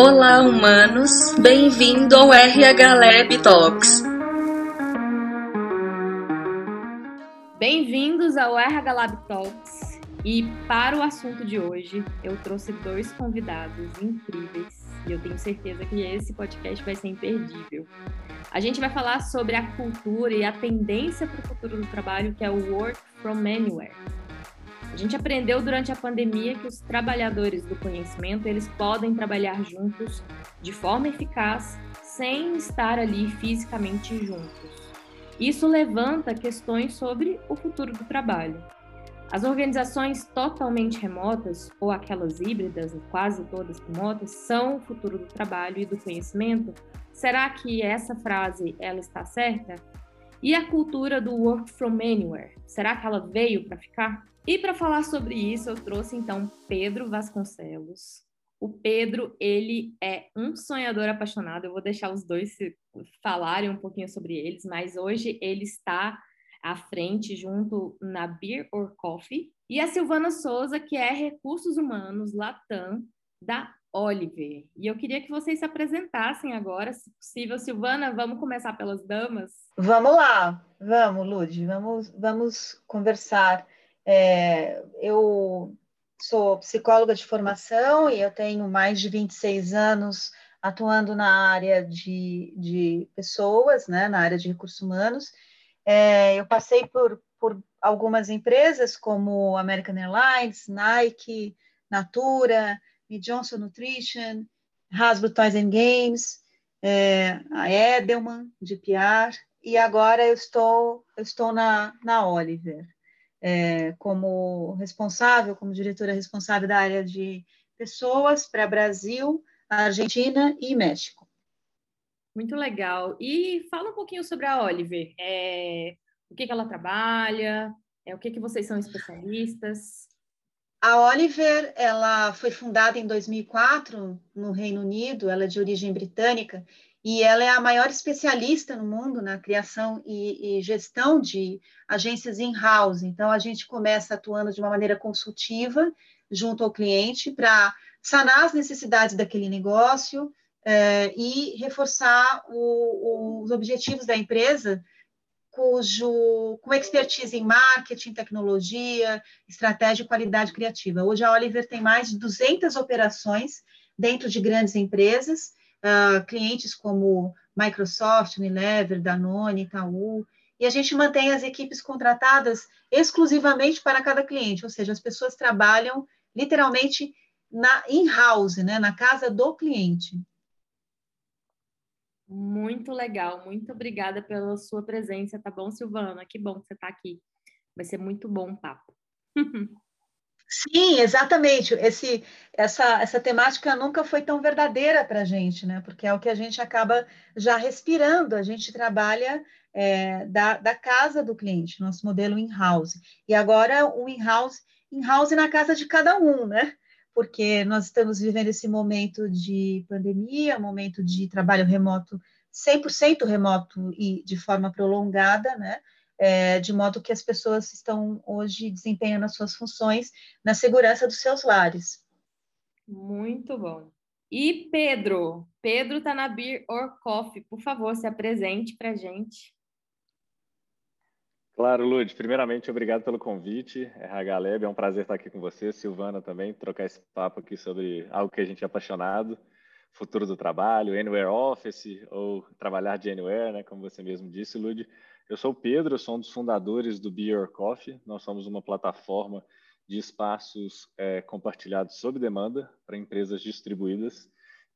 Olá, humanos! Bem-vindo ao RH Lab Talks. Bem-vindos ao RH Lab Talks. E para o assunto de hoje, eu trouxe dois convidados incríveis e eu tenho certeza que esse podcast vai ser imperdível. A gente vai falar sobre a cultura e a tendência para o futuro do trabalho, que é o Work from Anywhere. A gente aprendeu durante a pandemia que os trabalhadores do conhecimento eles podem trabalhar juntos de forma eficaz sem estar ali fisicamente juntos. Isso levanta questões sobre o futuro do trabalho. As organizações totalmente remotas, ou aquelas híbridas, quase todas remotas, são o futuro do trabalho e do conhecimento. Será que essa frase ela está certa? E a cultura do work from anywhere, será que ela veio para ficar? E para falar sobre isso, eu trouxe então Pedro Vasconcelos. O Pedro, ele é um sonhador apaixonado. Eu vou deixar os dois falarem um pouquinho sobre eles, mas hoje ele está à frente junto na Beer or Coffee. E a Silvana Souza, que é Recursos Humanos Latam da Oliver. E eu queria que vocês se apresentassem agora, se possível. Silvana, vamos começar pelas damas? Vamos lá, vamos, Lud, vamos, vamos conversar. É, eu sou psicóloga de formação e eu tenho mais de 26 anos atuando na área de, de pessoas, né, na área de recursos humanos. É, eu passei por, por algumas empresas como American Airlines, Nike, Natura, Johnson Nutrition, Hasbro Toys and Games, é, a Edelman de PR, e agora eu estou, eu estou na, na Oliver é, como responsável, como diretora responsável da área de pessoas para Brasil, Argentina e México. Muito legal. E fala um pouquinho sobre a Oliver. É, o que, que ela trabalha? É, o que, que vocês são especialistas? A Oliver, ela foi fundada em 2004 no Reino Unido. Ela é de origem britânica e ela é a maior especialista no mundo na criação e, e gestão de agências in-house. Então, a gente começa atuando de uma maneira consultiva junto ao cliente para sanar as necessidades daquele negócio eh, e reforçar o, os objetivos da empresa cujo com expertise em marketing, tecnologia, estratégia e qualidade criativa. Hoje a Oliver tem mais de 200 operações dentro de grandes empresas uh, clientes como Microsoft, Unilever, Danone, Itaú, e a gente mantém as equipes contratadas exclusivamente para cada cliente, ou seja, as pessoas trabalham literalmente na in-house, né, na casa do cliente. Muito legal, muito obrigada pela sua presença, tá bom, Silvana? Que bom que você está aqui. Vai ser muito bom o papo. Sim, exatamente. Esse, essa, essa temática nunca foi tão verdadeira para a gente, né? Porque é o que a gente acaba já respirando. A gente trabalha é, da, da casa do cliente, nosso modelo in-house. E agora o in-house, in-house na casa de cada um, né? Porque nós estamos vivendo esse momento de pandemia, momento de trabalho remoto, 100% remoto e de forma prolongada, né? É, de modo que as pessoas estão hoje desempenhando as suas funções na segurança dos seus lares. Muito bom. E Pedro, Pedro está na Beer or Coffee, por favor, se apresente para a gente. Claro, Lud. Primeiramente, obrigado pelo convite. RH Lab, é um prazer estar aqui com você, Silvana também, trocar esse papo aqui sobre algo que a gente é apaixonado, futuro do trabalho, Anywhere Office, ou trabalhar de Anywhere, né, como você mesmo disse, Lud. Eu sou o Pedro, eu sou um dos fundadores do Be Your Coffee. Nós somos uma plataforma de espaços é, compartilhados sob demanda para empresas distribuídas.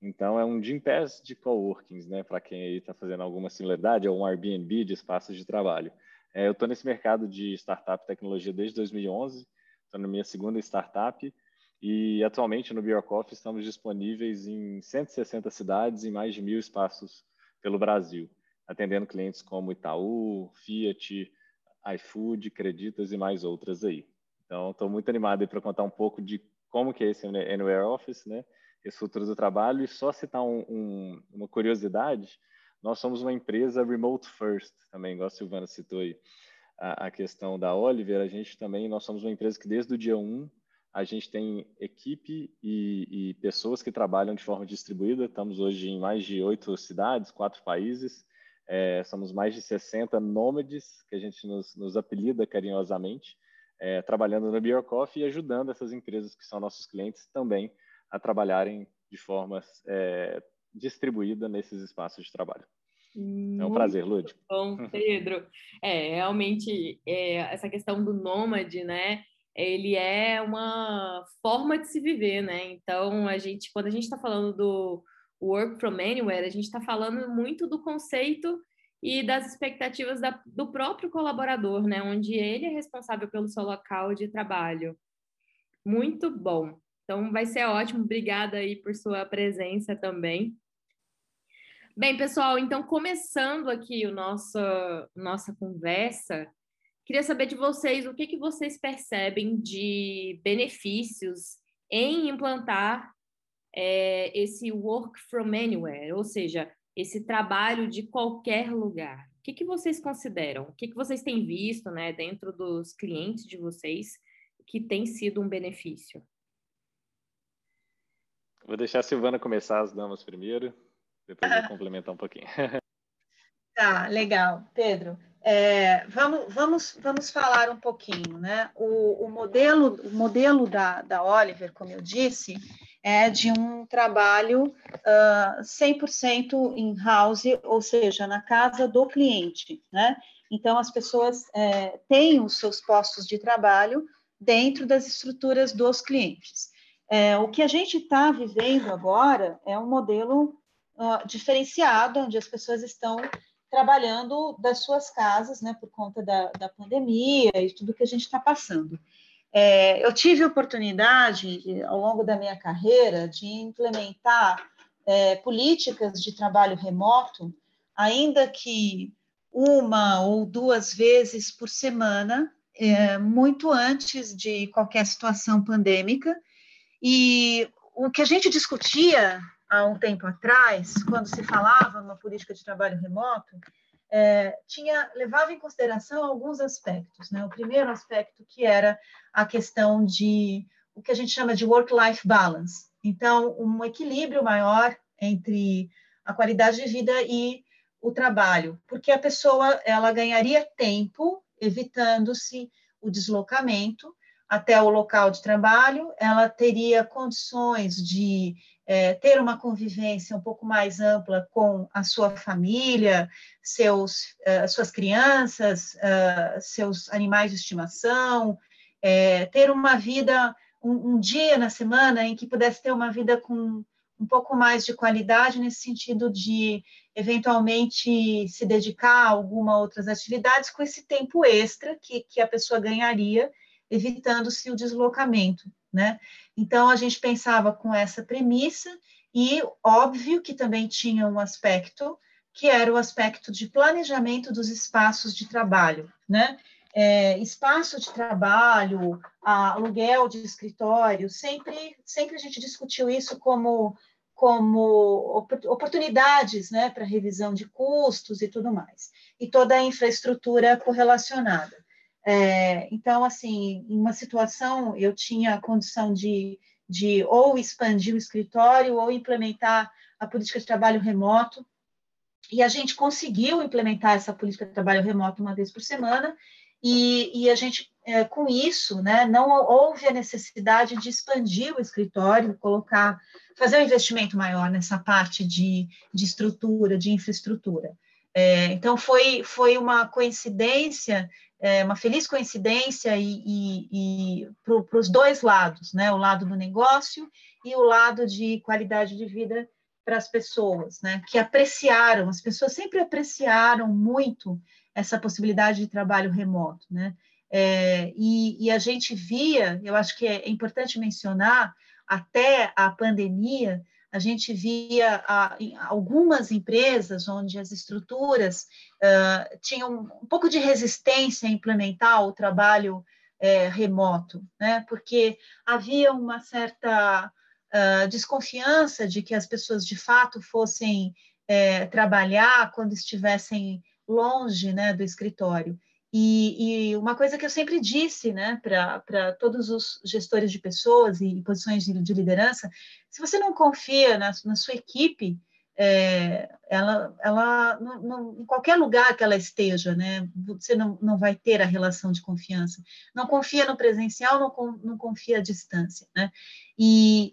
Então, é um Gym Pass de coworkings, né? Para quem aí está fazendo alguma similaridade, é um Airbnb de espaços de trabalho. É, eu estou nesse mercado de startup tecnologia desde 2011, estou na minha segunda startup e atualmente no Coffee estamos disponíveis em 160 cidades e mais de mil espaços pelo Brasil atendendo clientes como Itaú, Fiat, iFood, Creditas e mais outras aí. Então, estou muito animado para contar um pouco de como que é esse Anywhere Office, né? Esse futuro do trabalho. E só citar um, um, uma curiosidade, nós somos uma empresa remote first, também, igual a Silvana citou aí a, a, questão da Oliver, a gente também, nós somos uma empresa que desde o dia 1, a gente tem equipe e, e, pessoas que trabalham de forma distribuída. Estamos hoje em mais de oito cidades, quatro países. É, somos mais de 60 nômades, que a gente nos, nos apelida carinhosamente, é, trabalhando no Beer Coffee e ajudando essas empresas que são nossos clientes também a trabalharem de forma é, distribuída nesses espaços de trabalho. É um prazer, Lud. Bom, Pedro. É, realmente, é, essa questão do nômade, né? ele é uma forma de se viver, né? Então, a gente, quando a gente está falando do work from anywhere, a gente está falando muito do conceito e das expectativas da, do próprio colaborador, né? Onde ele é responsável pelo seu local de trabalho. Muito bom. Então, vai ser ótimo. Obrigada aí por sua presença também. Bem, pessoal, então começando aqui o nosso nossa conversa, Queria saber de vocês o que, que vocês percebem de benefícios em implantar é, esse work from anywhere, ou seja, esse trabalho de qualquer lugar. O que, que vocês consideram? O que, que vocês têm visto né, dentro dos clientes de vocês que tem sido um benefício? Vou deixar a Silvana começar as damas primeiro, depois eu complementar um pouquinho. Tá, legal. Pedro, é, vamos, vamos, vamos falar um pouquinho, né? O, o modelo, o modelo da, da Oliver, como eu disse, é de um trabalho uh, 100% in-house, ou seja, na casa do cliente, né? Então, as pessoas é, têm os seus postos de trabalho dentro das estruturas dos clientes. É, o que a gente está vivendo agora é um modelo uh, diferenciado, onde as pessoas estão trabalhando das suas casas, né, por conta da, da pandemia e tudo que a gente está passando. É, eu tive oportunidade, ao longo da minha carreira, de implementar é, políticas de trabalho remoto, ainda que uma ou duas vezes por semana, é, muito antes de qualquer situação pandêmica. E o que a gente discutia há um tempo atrás, quando se falava numa política de trabalho remoto, é, tinha levava em consideração alguns aspectos. Né? O primeiro aspecto que era a questão de o que a gente chama de work-life balance. Então, um equilíbrio maior entre a qualidade de vida e o trabalho, porque a pessoa ela ganharia tempo evitando-se o deslocamento até o local de trabalho, ela teria condições de é, ter uma convivência um pouco mais ampla com a sua família, seus, uh, suas crianças, uh, seus animais de estimação, é, ter uma vida, um, um, dia na semana em que pudesse ter uma vida com um pouco mais de qualidade, nesse sentido de, eventualmente, se dedicar a alguma outras atividades com esse tempo extra que, que a pessoa ganharia, evitando-se o deslocamento né? Então, a gente pensava com essa premissa, e óbvio que também tinha um aspecto, que era o aspecto de planejamento dos espaços de trabalho, né? É, espaço de trabalho, aluguel de escritório, sempre, sempre a gente discutiu isso como, como oportunidades né, para revisão de custos e tudo mais, e toda a infraestrutura correlacionada. É, então, assim, em uma situação, eu tinha a condição de, de ou expandir o escritório ou implementar a política de trabalho remoto, e a gente conseguiu implementar essa política de trabalho remoto uma vez por semana, e, e a gente, é, com isso, né, não houve a necessidade de expandir o escritório, colocar, fazer um investimento maior nessa parte de, de estrutura, de infraestrutura. É, então, foi, foi uma coincidência é uma feliz coincidência e, e, e para os dois lados, né? O lado do negócio e o lado de qualidade de vida para as pessoas, né? Que apreciaram, as pessoas sempre apreciaram muito essa possibilidade de trabalho remoto, né? É, e, e, a gente via, eu acho que é importante mencionar, até a pandemia, a gente via ah, algumas empresas onde as estruturas uh, tinham um pouco de resistência a implementar o trabalho é, remoto, né? porque havia uma certa uh, desconfiança de que as pessoas de fato fossem é, trabalhar quando estivessem longe né, do escritório. E, e, uma coisa que eu sempre disse né, para todos os gestores de pessoas e posições de, de liderança: se você não confia na, na sua equipe, é, ela, ela em qualquer lugar que ela esteja, né, você não, não vai ter a relação de confiança. Não confia no presencial, não, não confia à distância. Né? E,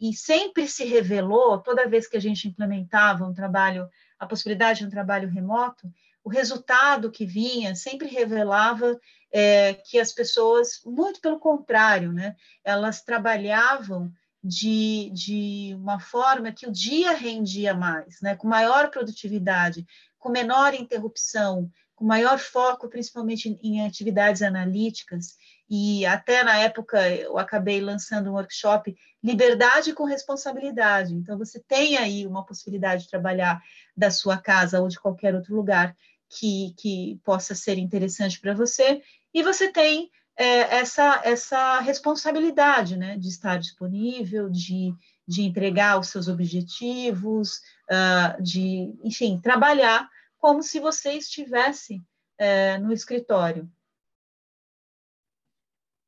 e, e sempre se revelou, toda vez que a gente implementava um trabalho, a possibilidade de um trabalho remoto, o resultado que vinha sempre revelava é, que as pessoas, muito pelo contrário, né, elas trabalhavam de, de uma forma que o dia rendia mais, né, com maior produtividade, com menor interrupção, com maior foco, principalmente em, atividades analíticas. E até na época eu acabei lançando um workshop Liberdade com Responsabilidade. Então, você tem aí uma possibilidade de trabalhar da sua casa ou de qualquer outro lugar que, que possa ser interessante para você, e você tem é, essa, essa responsabilidade né, de estar disponível, de, de entregar os seus objetivos, uh, de, enfim, trabalhar como se você estivesse é, no escritório.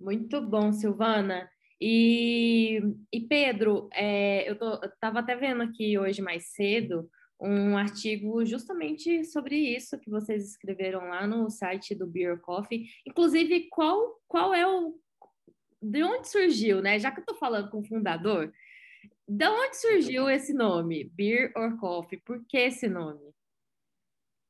Muito bom, Silvana. E, e Pedro, é, eu estava até vendo aqui hoje mais cedo um artigo justamente sobre isso que vocês escreveram lá no site do Beer Coffee. Inclusive, qual, qual é o. De onde surgiu, né? Já que eu estou falando com o fundador, de onde surgiu esse nome, Beer or Coffee? Por que esse nome?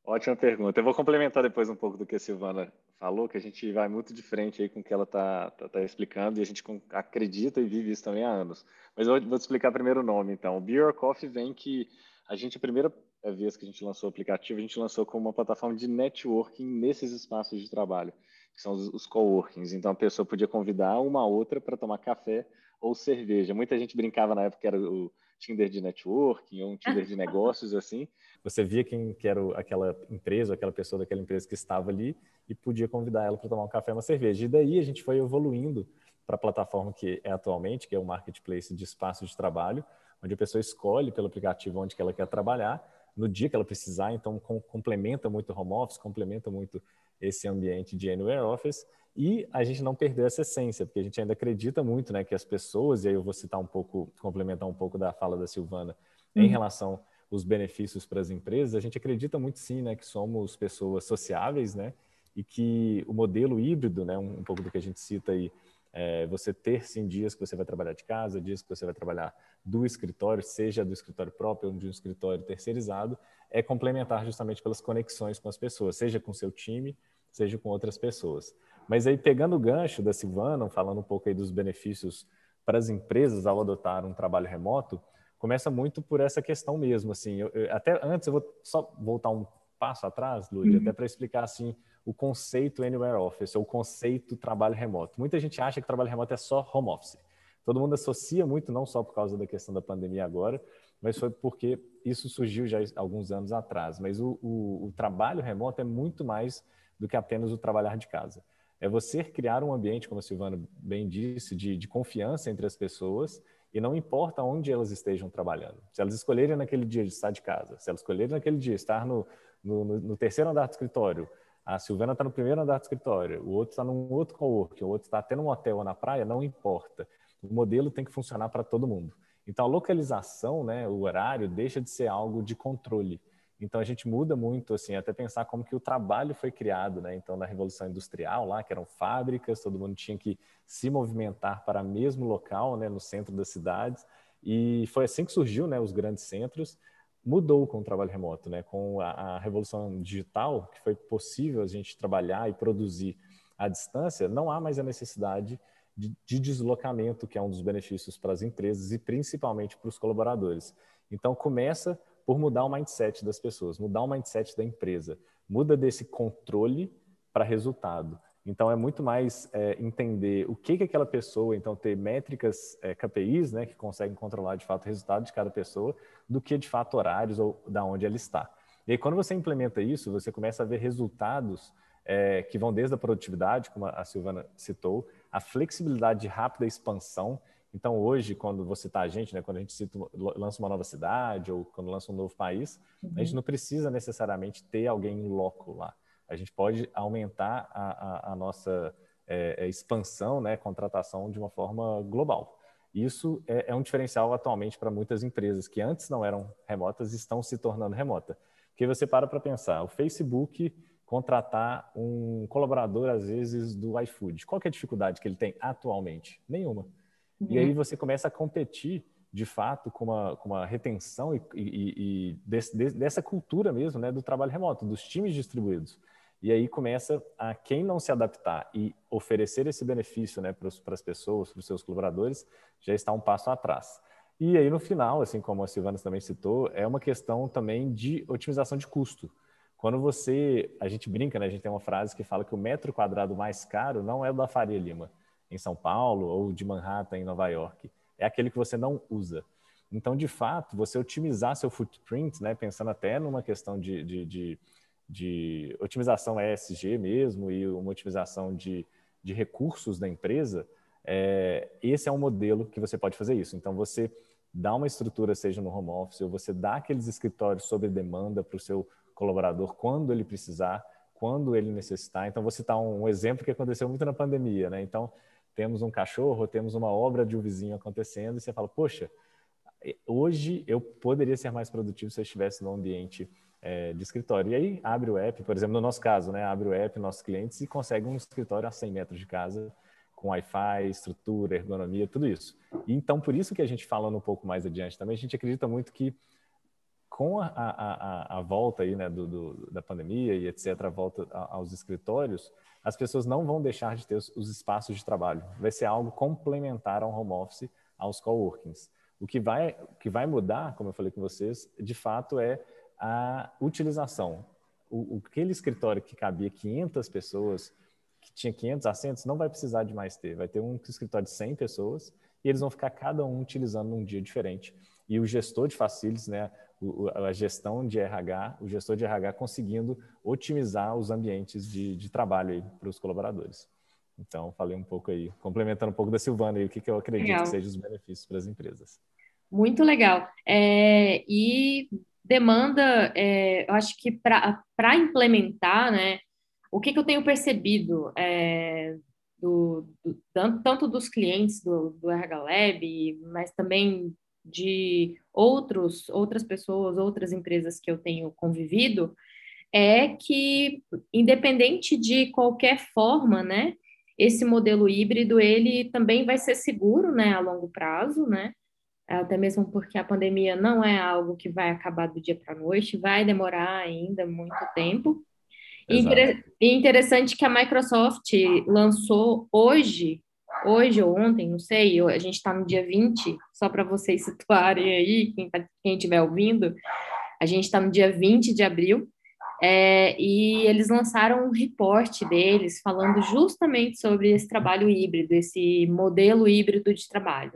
Ótima pergunta. Eu vou complementar depois um pouco do que a Silvana falou, que a gente vai muito de frente aí com o que ela está tá, tá explicando e a gente acredita e vive isso também há anos. Mas eu vou te explicar primeiro o nome, então. Beer or Coffee vem que a gente, a primeira vez que a gente lançou o aplicativo, a gente lançou como uma plataforma de networking nesses espaços de trabalho, que são os, os coworkings. Então, a pessoa podia convidar uma outra para tomar café ou cerveja. Muita gente brincava na época que era o Tinder de networking ou um Tinder de negócios, assim. Você via quem que era aquela empresa, aquela pessoa daquela empresa que estava ali e podia convidar ela para tomar um café ou uma cerveja. E daí a gente foi evoluindo para a plataforma que é atualmente, que é o marketplace de espaço de trabalho, onde a pessoa escolhe pelo aplicativo onde que ela quer trabalhar, no dia que ela precisar, então com, complementa muito o home office, complementa muito esse ambiente de anywhere office e a gente não perdeu essa essência, porque a gente ainda acredita muito, né, que as pessoas, e aí eu vou citar um pouco, complementar um pouco da fala da Silvana, em uhum. relação aos benefícios para as empresas, a gente acredita muito sim, né, que somos pessoas sociáveis, né, e que o modelo híbrido, né, um, um pouco do que a gente cita aí, é, você ter sim dias que você vai trabalhar de casa, dias que você vai trabalhar do escritório, seja do escritório próprio ou de um escritório terceirizado, é complementar justamente pelas conexões com as pessoas, seja com seu time, seja com outras pessoas. Mas aí pegando o gancho da Silvana, falando um pouco aí dos benefícios para as empresas ao adotar um trabalho remoto, começa muito por essa questão mesmo, assim, eu, eu, até antes eu vou só voltar um passo atrás, Lúdia, uhum. até para explicar assim o conceito Anywhere Office, ou o conceito trabalho remoto. Muita gente acha que trabalho remoto é só home office. Todo mundo associa muito, não só por causa da questão da pandemia agora, mas foi porque isso surgiu já alguns anos atrás. Mas o, o, o trabalho remoto é muito mais do que apenas o trabalhar de casa. É você criar um ambiente, como a Silvana bem disse, de, de confiança entre as pessoas e não importa onde elas estejam trabalhando. Se elas escolherem naquele dia de estar de casa, se elas escolherem naquele dia estar no, no, no terceiro andar do escritório, a Silvana está no primeiro andar do escritório, o outro está num outro coworking, o outro está até num hotel ou na praia, não importa. O modelo tem que funcionar para todo mundo. Então, a localização, né, o horário, deixa de ser algo de controle. Então, a gente muda muito, assim, até pensar como que o trabalho foi criado, né? Então, na Revolução Industrial, lá, que eram fábricas, todo mundo tinha que se movimentar para o mesmo local, né, no centro das cidades. E foi assim que surgiu, né, os grandes centros mudou com o trabalho remoto, né? Com a, a, revolução digital, que foi possível a gente trabalhar e produzir à distância, não há mais a necessidade de, de deslocamento, que é um dos benefícios para as empresas e principalmente para os colaboradores. Então, começa por mudar o mindset das pessoas, mudar o mindset da empresa, muda desse controle para resultado. Então, é muito mais é, entender o que, que aquela pessoa, então, ter métricas, é, KPIs, né, que conseguem controlar, de fato, o resultado de cada pessoa, do que, de fato, horários ou da onde ela está. E aí, quando você implementa isso, você começa a ver resultados é, que vão desde a produtividade, como a Silvana citou, a flexibilidade de rápida expansão. Então, hoje, quando você está a gente, né, quando a gente cita, lança uma nova cidade ou quando lança um novo país, uhum. a gente uhum. não precisa necessariamente ter alguém em loco lá A gente pode aumentar a, a, a nossa é, expansão, né, contratação de uma forma global. Isso é, é um diferencial atualmente para muitas empresas que antes não eram remotas e estão se tornando remota. Porque você para para pensar, o Facebook contratar um colaborador, às vezes, do iFood. Qual é a dificuldade que ele tem atualmente? Nenhuma. Uhum. E aí você começa a competir, de fato, com uma, com uma retenção e, e, e desse, dessa cultura mesmo, né, do trabalho remoto, dos times distribuídos. E aí começa a quem não se adaptar e oferecer esse benefício né, para as pessoas, para os seus colaboradores, já está um passo atrás. E aí no final, assim como a Silvana também citou, é uma questão também de otimização de custo. Quando você, a gente brinca, né? A gente tem uma frase que fala que o metro quadrado mais caro não é o da Faria Lima, em São Paulo, ou de Manhattan, em Nova York. É aquele que você não usa. Então, de fato, você otimizar seu footprint, né? Pensando até numa questão de, de, de, de otimização ESG mesmo e uma otimização de, de recursos da empresa, é, esse é um modelo que você pode fazer isso. Então, você dá uma estrutura, seja no home office, ou você dá aqueles escritórios sob demanda para o seu colaborador quando ele precisar, quando ele necessitar. Então, vou citar um exemplo que aconteceu muito na pandemia, né? Então, temos um cachorro, temos uma obra de um vizinho acontecendo e você fala, poxa, hoje eu poderia ser mais produtivo se eu estivesse no ambiente é, de escritório. E aí abre o app, por exemplo, no nosso caso, né? Abre o app, nossos clientes e consegue um escritório a 100 metros de casa com Wi-Fi, estrutura, ergonomia, tudo isso. E então, por isso que a gente falando um pouco mais adiante também, a gente acredita muito que com a, a, a, volta aí, né, do, do, da pandemia e etc., a volta aos escritórios, as pessoas não vão deixar de ter os, os, espaços de trabalho. Vai ser algo complementar ao home office, aos coworkings. O que vai, o que vai mudar, como eu falei com vocês, de fato é a utilização. O, aquele escritório que cabia 500 pessoas, que tinha 500 assentos, não vai precisar de mais ter. Vai ter um escritório de 100 pessoas e eles vão ficar cada um utilizando num dia diferente. E o gestor de facilities, né, a gestão de RH, o gestor de RH conseguindo otimizar os ambientes de, de trabalho para os colaboradores. Então, falei um pouco aí, complementando um pouco da Silvana aí, o que, que eu acredito legal. que sejam os benefícios para as empresas. Muito legal. É, e demanda, é, eu acho que para implementar, né, o que, que eu tenho percebido é, do, do, tanto dos clientes do, do RH Lab, mas também de outros, outras pessoas, outras empresas que eu tenho convivido, é que, independente de qualquer forma, né, esse modelo híbrido, ele também vai ser seguro, né, a longo prazo, né, até mesmo porque a pandemia não é algo que vai acabar do dia para a noite, vai demorar ainda muito tempo. E interessante que a Microsoft lançou hoje hoje ou ontem, não sei, a gente está no dia 20, só para vocês situarem aí, quem tá, estiver ouvindo, a gente está no dia 20 de abril, é, e eles lançaram um reporte deles falando justamente sobre esse trabalho híbrido, esse modelo híbrido de trabalho.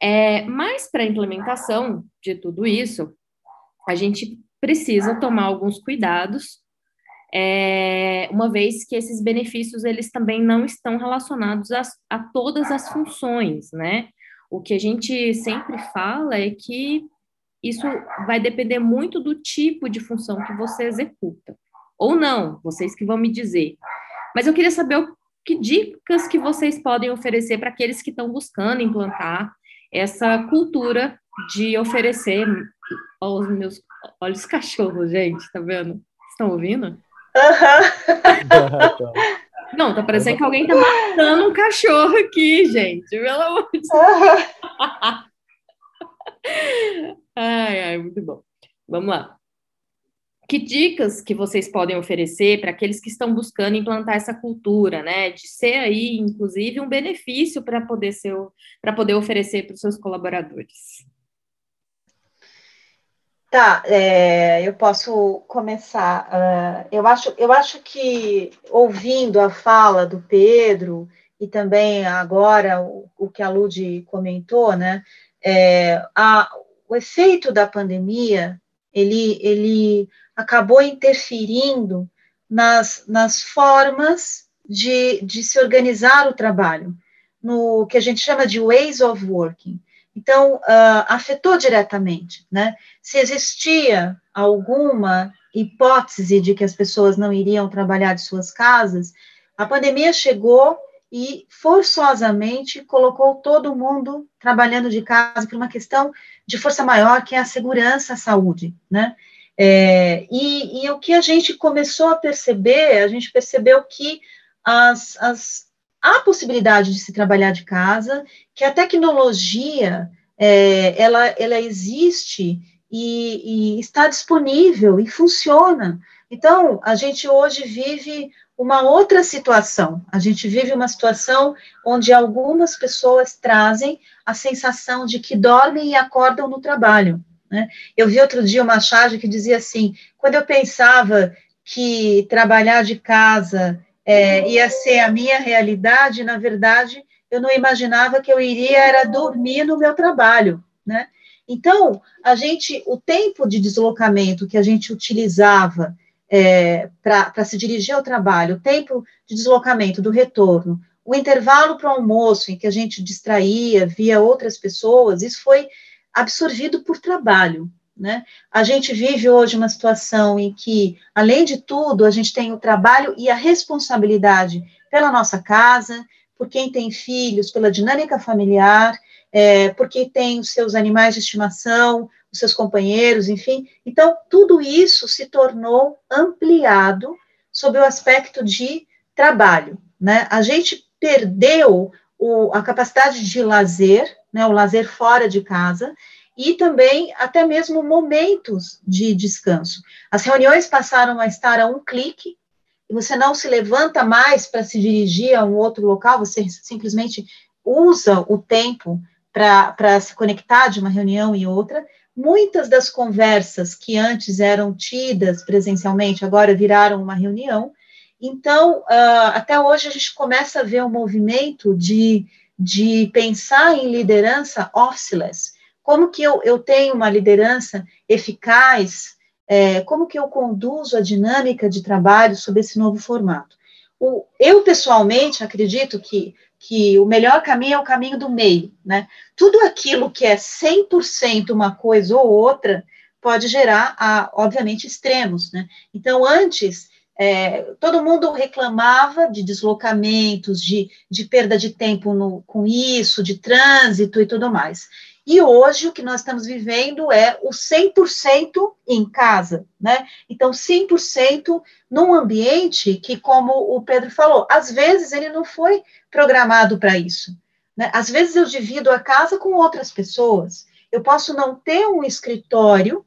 É, mas para a implementação de tudo isso, a gente precisa tomar alguns cuidados é, uma vez que esses benefícios eles também não estão relacionados a, a todas as funções, né? O que a gente sempre fala é que isso vai depender muito do tipo de função que você executa. Ou não, vocês que vão me dizer. Mas eu queria saber o, que dicas que vocês podem oferecer para aqueles que estão buscando implantar essa cultura de oferecer. Olha os meus. Olha os cachorros, gente, tá vendo? Estão ouvindo? Uhum. Não, tá parecendo que alguém tá matando um cachorro aqui, gente. Pelo amor de Deus. Ai, ai, muito bom. Vamos lá. Que dicas que vocês podem oferecer para aqueles que estão buscando implantar essa cultura, né? De ser aí, inclusive, um benefício para poder ser, para poder oferecer para os seus colaboradores. Tá, é, eu posso começar. Uh, eu, acho, eu acho que, ouvindo a fala do Pedro, e também agora o, o que a Lud comentou, né, é, a, o efeito da pandemia, ele, ele acabou interferindo nas, nas formas de, de se organizar o trabalho, no que a gente chama de ways of working. Então, uh, afetou diretamente, né? Se existia alguma hipótese de que as pessoas não iriam trabalhar de suas casas, a pandemia chegou e forçosamente colocou todo mundo trabalhando de casa por uma questão de força maior, que é a segurança, a saúde, né? É, e, e, o que a gente começou a perceber, a gente percebeu que as, as, há possibilidade de se trabalhar de casa, que a tecnologia, é, ela, ela existe e, e está disponível e funciona. Então, a gente hoje vive uma outra situação. A gente vive uma situação onde algumas pessoas trazem a sensação de que dormem e acordam no trabalho. Né? Eu vi outro dia uma charge que dizia assim: quando eu pensava que trabalhar de casa é, ia ser a minha realidade, na verdade, eu não imaginava que eu iria era dormir no meu trabalho, né? Então, a gente, o tempo de deslocamento que a gente utilizava é, para se dirigir ao trabalho, o tempo de deslocamento do retorno, o intervalo para o almoço, em que a gente distraía, via outras pessoas, isso foi absorvido por trabalho. Né? A gente vive hoje uma situação em que, além de tudo, a gente tem o trabalho e a responsabilidade pela nossa casa, por quem tem filhos, pela dinâmica familiar, é, porque tem os seus animais de estimação, os seus companheiros, enfim. Então, tudo isso se tornou ampliado sob o aspecto de trabalho. Né? A gente perdeu o, a capacidade de lazer, né, o lazer fora de casa, e também até mesmo momentos de descanso. As reuniões passaram a estar a um clique, e você não se levanta mais para se dirigir a um outro local, você simplesmente usa o tempo para se conectar de uma reunião e outra. Muitas das conversas que antes eram tidas presencialmente agora viraram uma reunião. Então, uh, até hoje a gente começa a ver um movimento de, de pensar em liderança officeless. Como que eu, eu tenho uma liderança eficaz? É, como que eu conduzo a dinâmica de trabalho sob esse novo formato? O, eu, pessoalmente, acredito que que o melhor caminho é o caminho do meio, né? Tudo aquilo que é 100% uma coisa ou outra pode gerar, a, obviamente, extremos, né? Então, antes, é, todo mundo reclamava de deslocamentos, de, de perda de tempo no, com isso, de trânsito e tudo mais. E hoje o que nós estamos vivendo é o 100% em casa, né? Então, 100% num ambiente que, como o Pedro falou, às vezes ele não foi programado para isso. Né? Às vezes eu divido a casa com outras pessoas. Eu posso não ter um escritório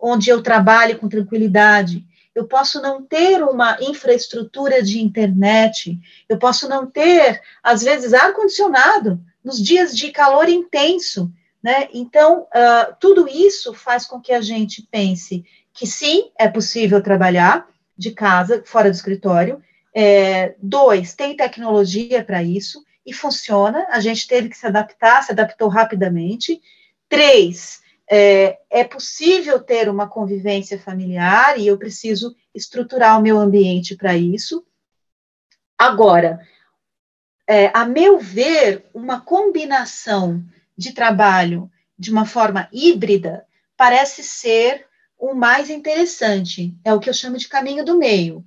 onde eu trabalhe com tranquilidade. Eu posso não ter uma infraestrutura de internet. Eu posso não ter, às vezes, ar-condicionado nos dias de calor intenso. Né? Então, uh, tudo isso faz com que a gente pense que sim, é possível trabalhar de casa, fora do escritório. É, dois, tem tecnologia para isso e funciona. A gente teve que se adaptar, se adaptou rapidamente. Três, é, é possível ter uma convivência familiar e eu preciso estruturar o meu ambiente para isso. Agora, é, a meu ver, uma combinação de trabalho de uma forma híbrida parece ser o mais interessante, é o que eu chamo de caminho do meio.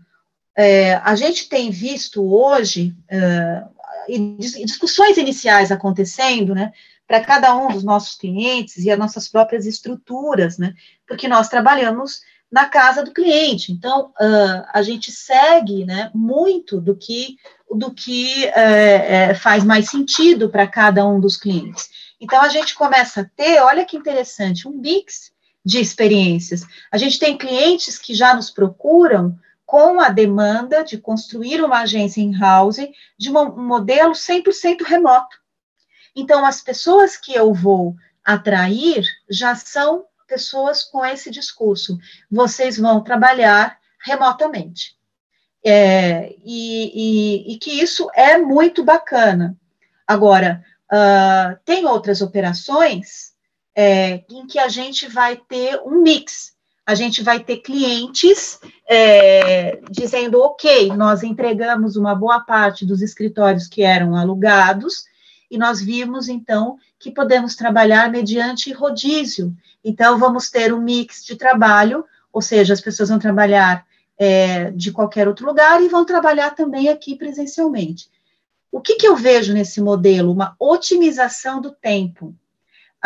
É, a gente tem visto hoje é, discussões iniciais acontecendo, né, para cada um dos nossos clientes e as nossas próprias estruturas, né, porque nós trabalhamos na casa do cliente, então uh, a gente segue, né, muito do que do que é, é, faz mais sentido para cada um dos clientes. Então, a gente começa a ter, olha que interessante, um mix de experiências. A gente tem clientes que já nos procuram com a demanda de construir uma agência in-house de um modelo 100% remoto. Então, as pessoas que eu vou atrair já são pessoas com esse discurso. Vocês vão trabalhar remotamente. É, e, e, e que isso é muito bacana. Agora, Uh, tem outras operações é, em que a gente vai ter um mix. A gente vai ter clientes é, dizendo, ok, nós entregamos uma boa parte dos escritórios que eram alugados, e nós vimos, então, que podemos trabalhar mediante rodízio. Então, vamos ter um mix de trabalho, ou seja, as pessoas vão trabalhar é, de qualquer outro lugar e vão trabalhar também aqui presencialmente. O que, que eu vejo nesse modelo? Uma otimização do tempo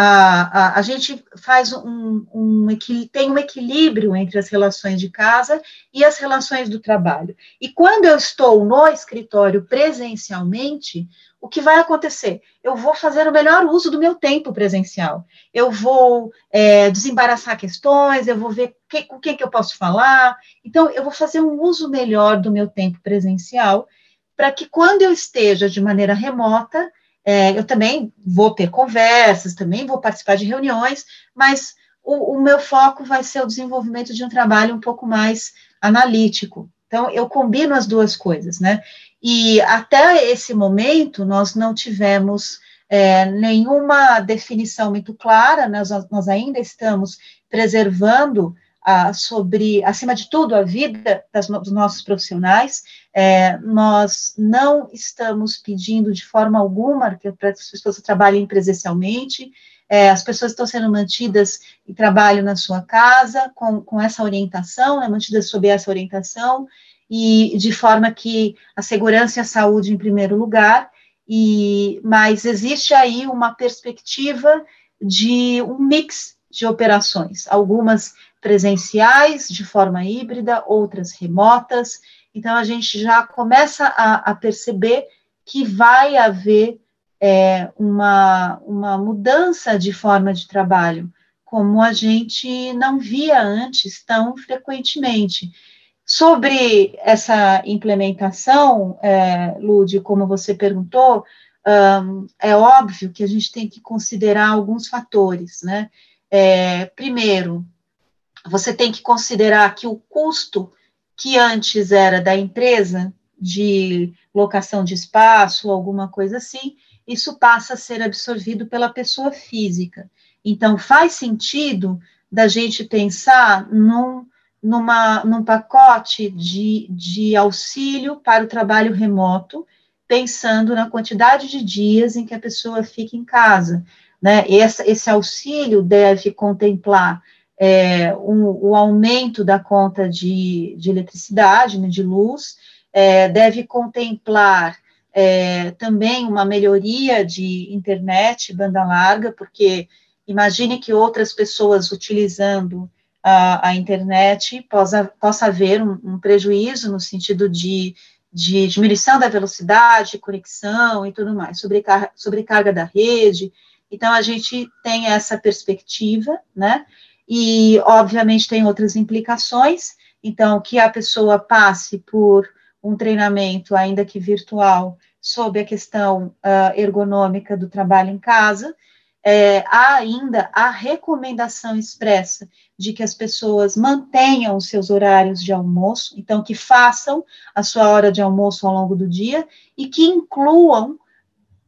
a, a, a gente faz um, um, tem um equilíbrio entre as relações de casa e as relações do trabalho. E quando eu estou no escritório presencialmente, o que vai acontecer? Eu vou fazer o melhor uso do meu tempo presencial. Eu vou é, desembaraçar questões, eu vou ver que, com quem que eu posso falar. Então, eu vou fazer um uso melhor do meu tempo presencial, para que quando eu esteja de maneira remota, é, eu também vou ter conversas, também vou participar de reuniões, mas o, o, meu foco vai ser o desenvolvimento de um trabalho um pouco mais analítico. Então, eu combino as duas coisas, né? E até esse momento, nós não tivemos é, nenhuma definição muito clara, nós, nós ainda estamos preservando sobre, acima de tudo, a vida das, dos nossos profissionais. É, nós não estamos pedindo de forma alguma que as pessoas trabalhem presencialmente, é, as pessoas estão sendo mantidas em trabalho na sua casa, com, com essa orientação, né, mantidas sob essa orientação, e de forma que a segurança e a saúde em primeiro lugar, e, mas existe aí uma perspectiva de um mix de operações, algumas presenciais de forma híbrida, outras remotas. Então, a gente já começa a, a perceber que vai haver é, uma, uma mudança de forma de trabalho, como a gente não via antes tão frequentemente. Sobre essa implementação, é, como você perguntou, um, é óbvio que a gente tem que considerar alguns fatores, né? É, primeiro, você tem que considerar que o custo que antes era da empresa de locação de espaço, alguma coisa assim, isso passa a ser absorvido pela pessoa física. Então, faz sentido da gente pensar num, numa, num pacote de, de auxílio para o trabalho remoto, pensando na quantidade de dias em que a pessoa fica em casa. Né? Esse, esse auxílio deve contemplar é, o aumento da conta de, de eletricidade, né, de luz, é, deve contemplar é, também uma melhoria de internet, banda larga, porque imagine que outras pessoas utilizando a, a internet possa, possa haver um, um prejuízo no sentido de, de diminuição da velocidade, conexão e tudo mais, sobrecarga, sobrecarga da rede. Então, a gente tem essa perspectiva, né? E, obviamente, tem outras implicações. Então, que a pessoa passe por um treinamento, ainda que virtual, sobre a questão uh, ergonômica do trabalho em casa. É, há ainda a recomendação expressa de que as pessoas mantenham os seus horários de almoço, então que façam a sua hora de almoço ao longo do dia e que incluam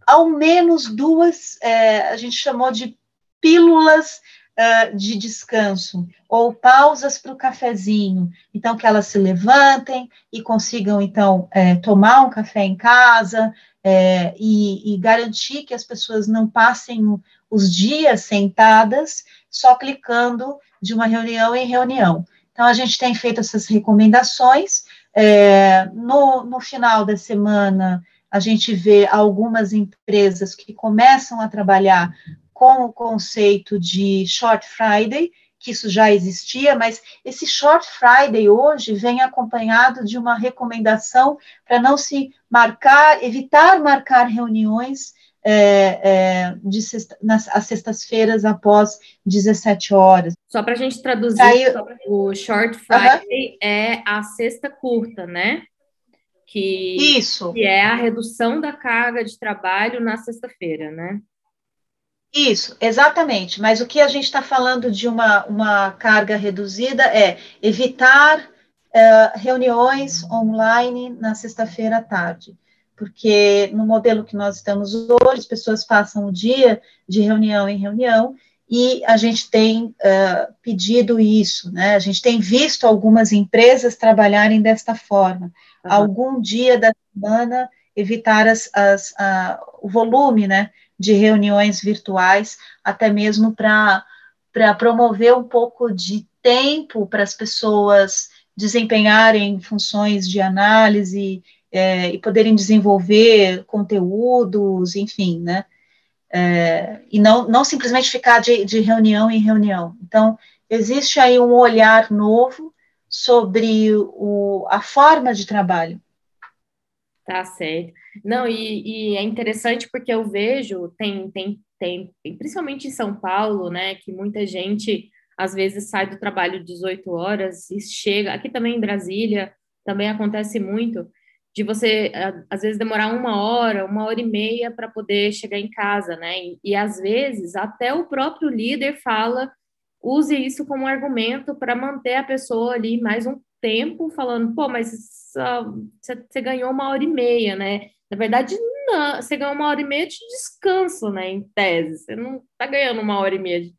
ao menos duas, é, a gente chamou de pílulas uh, de descanso ou pausas para o cafezinho. Então, que elas se levantem e consigam, então, é, tomar um café em casa é, e, e, garantir que as pessoas não passem os dias sentadas só clicando de uma reunião em reunião. Então, a gente tem feito essas recomendações. É, no, no final da semana, a gente vê algumas empresas que começam a trabalhar com o conceito de Short Friday, que isso já existia, mas esse Short Friday hoje vem acompanhado de uma recomendação para não se marcar, evitar marcar reuniões é, é, de sexta, nas, às sextas-feiras após 17 horas. Só para a gente traduzir, Aí, o Short Friday uh -huh. é a sexta curta, né? Que, Isso. Que é a redução da carga de trabalho na sexta-feira, né? Isso, exatamente. Mas o que a gente está falando de uma, uma carga reduzida é evitar uh, reuniões online na sexta-feira à tarde. Porque no modelo que nós estamos hoje, as pessoas passam o dia de reunião em reunião e a gente tem uh, pedido isso, né? A gente tem visto algumas empresas trabalharem desta forma. Uhum. Algum dia da semana evitar as, as, a, o volume né, de reuniões virtuais, até mesmo para promover um pouco de tempo para as pessoas desempenharem funções de análise é, e poderem desenvolver conteúdos, enfim, né? É, e não, não simplesmente ficar de, de reunião em reunião. Então, existe aí um olhar novo sobre o, a forma de trabalho. Tá certo. Não, e, e, é interessante porque eu vejo, tem, tem, tem, principalmente em São Paulo, né, que muita gente às vezes sai do trabalho 18 horas e chega, aqui também em Brasília, também acontece muito, de você, às vezes, demorar uma hora, uma hora e meia para poder chegar em casa, né? E, e, às vezes até o próprio líder fala, use isso como argumento para manter a pessoa ali mais um tempo, falando, pô, mas você ganhou uma hora e meia, né? Na verdade, não, você ganhou uma hora e meia de descanso, né? Em tese, você não está ganhando uma hora e meia, de,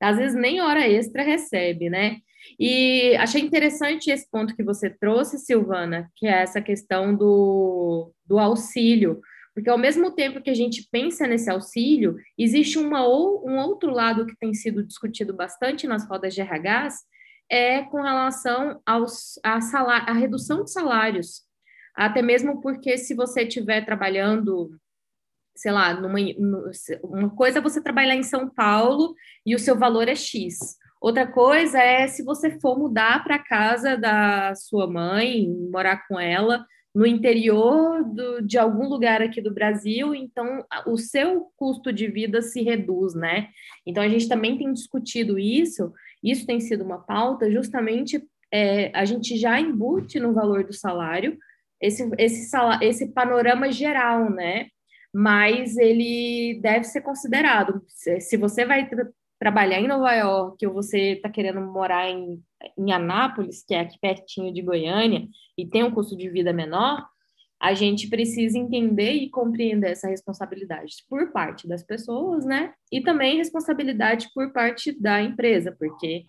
às vezes nem hora extra recebe, né? E achei interessante esse ponto que você trouxe, Silvana, que é essa questão do, do auxílio, porque ao mesmo tempo que a gente pensa nesse auxílio, existe uma ou, um outro lado que tem sido discutido bastante nas rodas de RHs, é com relação aos, a, salário, a redução de salários. Até mesmo porque se você estiver trabalhando, sei lá, numa, uma coisa é você trabalhar em São Paulo e o seu valor é X. Outra coisa é se você for mudar para casa da sua mãe, morar com ela no interior do, de algum lugar aqui do Brasil, então o seu custo de vida se reduz, né? Então a gente também tem discutido isso, isso tem sido uma pauta, justamente é, a gente já embute no valor do salário esse, esse, esse panorama geral, né? Mas ele deve ser considerado. Se você vai trabalhar em Nova York ou você está querendo morar em, em Anápolis, que é aqui pertinho de Goiânia, e tem um custo de vida menor, a gente precisa entender e compreender essa responsabilidade por parte das pessoas, né? E também responsabilidade por parte da empresa, porque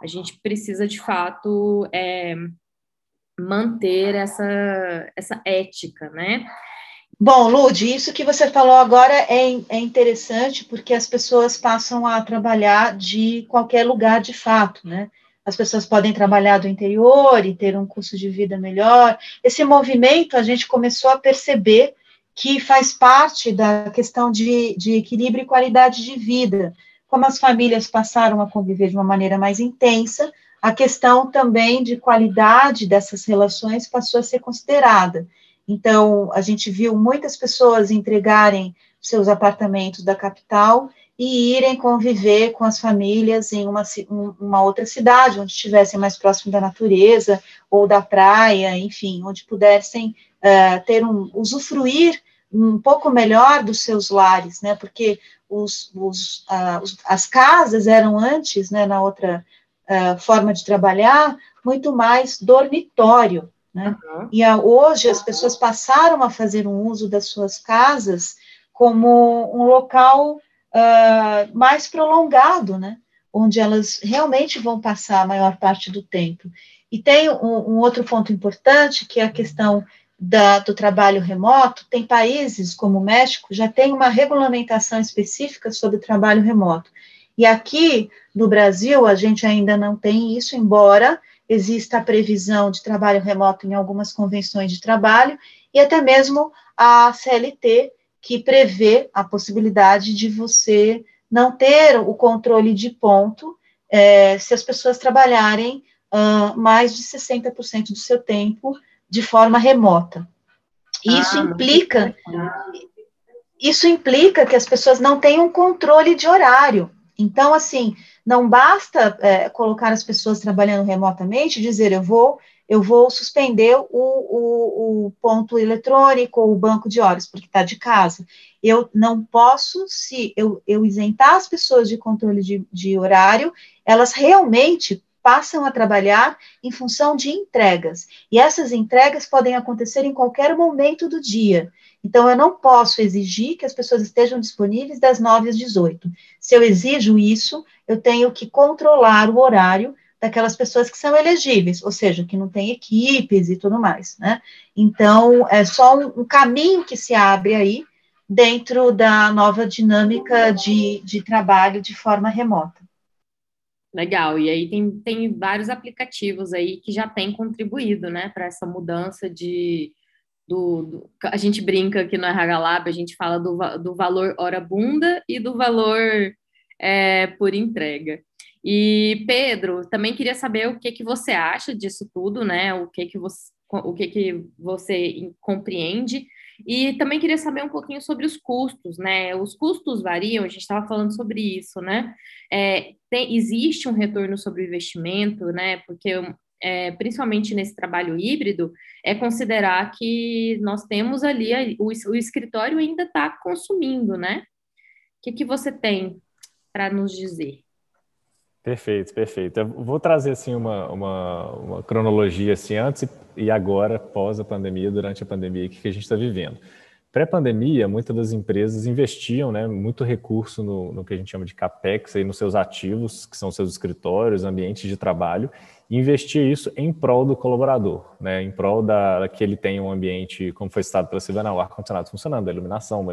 a gente precisa de fato é, manter essa, essa ética, né? Bom, Lud, isso que você falou agora é, é interessante porque as pessoas passam a trabalhar de qualquer lugar de fato, né? As pessoas podem trabalhar do interior e ter um custo de vida melhor. Esse movimento a gente começou a perceber que faz parte da questão de, de equilíbrio e qualidade de vida. Como as famílias passaram a conviver de uma maneira mais intensa, a questão também de qualidade dessas relações passou a ser considerada. Então, a gente viu muitas pessoas entregarem seus apartamentos da capital e irem conviver com as famílias em uma, uma outra cidade, onde estivessem mais próximo da natureza ou da praia, enfim, onde pudessem uh, ter um, usufruir um pouco melhor dos seus lares, né, porque os, os, uh, os as casas eram antes, né, na outra uh, forma de trabalhar, muito mais dormitório, né? Uhum. E a, hoje as pessoas passaram a fazer um uso das suas casas como um local uh, mais prolongado, né? onde elas realmente vão passar a maior parte do tempo. E tem um, um outro ponto importante, que é a questão da, do trabalho remoto. Tem países como o México já tem uma regulamentação específica sobre trabalho remoto. E aqui no Brasil a gente ainda não tem isso, embora exista a previsão de trabalho remoto em algumas convenções de trabalho, e até mesmo a CLT, que prevê a possibilidade de você não ter o controle de ponto é, se as pessoas trabalharem uh, mais de 60% do seu tempo de forma remota. Isso ah, implica isso implica que as pessoas não tenham controle de horário. Então, assim, não basta é, colocar as pessoas trabalhando remotamente, dizer eu vou eu vou suspender o, o, o ponto eletrônico ou o banco de horas, porque está de casa. Eu não posso, se eu, eu isentar as pessoas de controle de, de horário, elas realmente passam a trabalhar em função de entregas. E essas entregas podem acontecer em qualquer momento do dia. Então, eu não posso exigir que as pessoas estejam disponíveis das 9 às 18. Se eu exijo isso, eu tenho que controlar o horário daquelas pessoas que são elegíveis, ou seja, que não têm equipes e tudo mais, né? Então, é só um, um caminho que se abre aí dentro da nova dinâmica de, de trabalho de forma remota. Legal, e aí tem, tem vários aplicativos aí que já têm contribuído, né, para essa mudança de, do, do, a gente brinca aqui no RH Lab, a gente fala do, do valor hora bunda e do valor é, por entrega. E Pedro, também queria saber o que que você acha disso tudo, né? O que que você, o que que você compreende e também queria saber um pouquinho sobre os custos, né? Os custos variam, a gente estava falando sobre isso, né? É, tem, existe um retorno sobre o investimento, né? Porque é, principalmente nesse trabalho híbrido, é considerar que nós temos ali, o, o escritório ainda está consumindo, né? O que, que você tem para nos dizer? Perfeito, perfeito. Eu vou trazer assim uma, uma, uma cronologia assim antes e agora pós a pandemia, durante a pandemia que a gente está vivendo. Pré-pandemia, muitas das empresas investiam né, muito recurso no, no, que a gente chama de capex, aí, nos seus ativos, que são seus escritórios, ambientes de trabalho, e investia isso em prol do colaborador, né, em prol da, que ele tenha um ambiente, como foi citado pela Silvana, o ar-condicionado funcionando, a iluminação,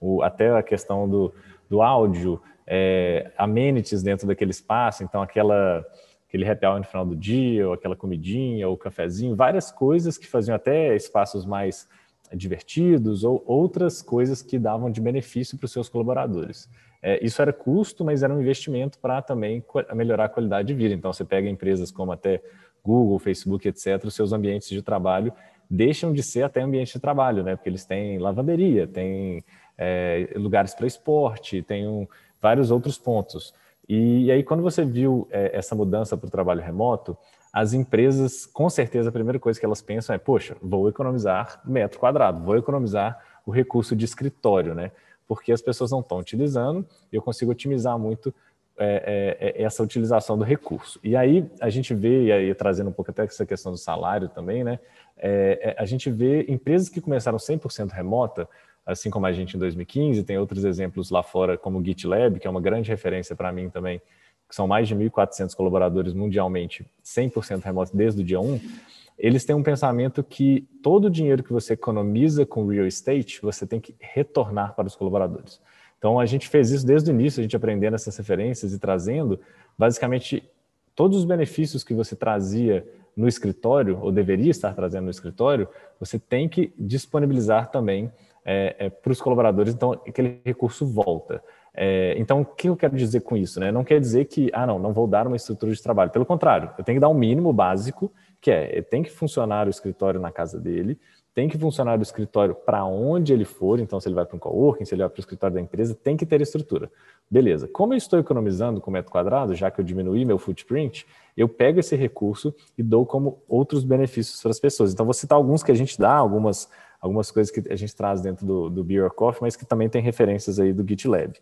o, até a questão do, do áudio, é, amenities dentro daquele espaço, então aquela aquele happy hour no final do dia, ou aquela comidinha, ou cafezinho, várias coisas que faziam até espaços mais divertidos, ou outras coisas que davam de benefício para os seus colaboradores. É, isso era custo, mas era um investimento para também melhorar a qualidade de vida. Então, você pega empresas como até Google, Facebook, etc., os seus ambientes de trabalho deixam de ser até ambiente de trabalho, né? Porque eles têm lavanderia, têm é, lugares para esporte, têm um, vários outros pontos. E, e aí, quando você viu é, essa mudança para o trabalho remoto, as empresas, com certeza, a primeira coisa que elas pensam é: poxa, vou economizar metro quadrado, vou economizar o recurso de escritório, né? Porque as pessoas não estão utilizando e eu consigo otimizar muito é, é, é, essa utilização do recurso. E aí a gente vê, e aí trazendo um pouco até essa questão do salário também, né? É, é, a gente vê empresas que começaram 100% remota, assim como a gente em 2015, tem outros exemplos lá fora, como o GitLab, que é uma grande referência para mim também, que são mais de 1.400 colaboradores mundialmente, 100% remoto desde o dia 1, eles têm um pensamento que todo o dinheiro que você economiza com real estate, você tem que retornar para os colaboradores. Então, a gente fez isso desde o início, a gente aprendendo essas referências e trazendo, basicamente, todos os benefícios que você trazia no escritório, ou deveria estar trazendo no escritório, você tem que disponibilizar também é, é, para os colaboradores, então aquele recurso volta. É, então, o que eu quero dizer com isso? Né? Não quer dizer que, ah, não, não vou dar uma estrutura de trabalho. Pelo contrário, eu tenho que dar um mínimo básico, que é, tem que funcionar o escritório na casa dele, tem que funcionar o escritório para onde ele for, então se ele vai para um coworking, se ele vai para o escritório da empresa, tem que ter estrutura. Beleza, como eu estou economizando com metro quadrado, já que eu diminuí meu footprint, eu pego esse recurso e dou como outros benefícios para as pessoas. Então, vou citar alguns que a gente dá, algumas algumas coisas que a gente traz dentro do, do Beer Coffee, mas que também tem referências aí do GitLab.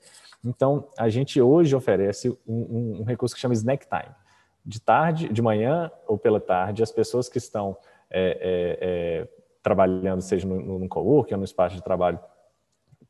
Então, a gente hoje oferece um, um, um, recurso que chama Snack Time. De tarde, de manhã ou pela tarde, as pessoas que estão é, é, é, trabalhando, seja no, no coworking ou no espaço de trabalho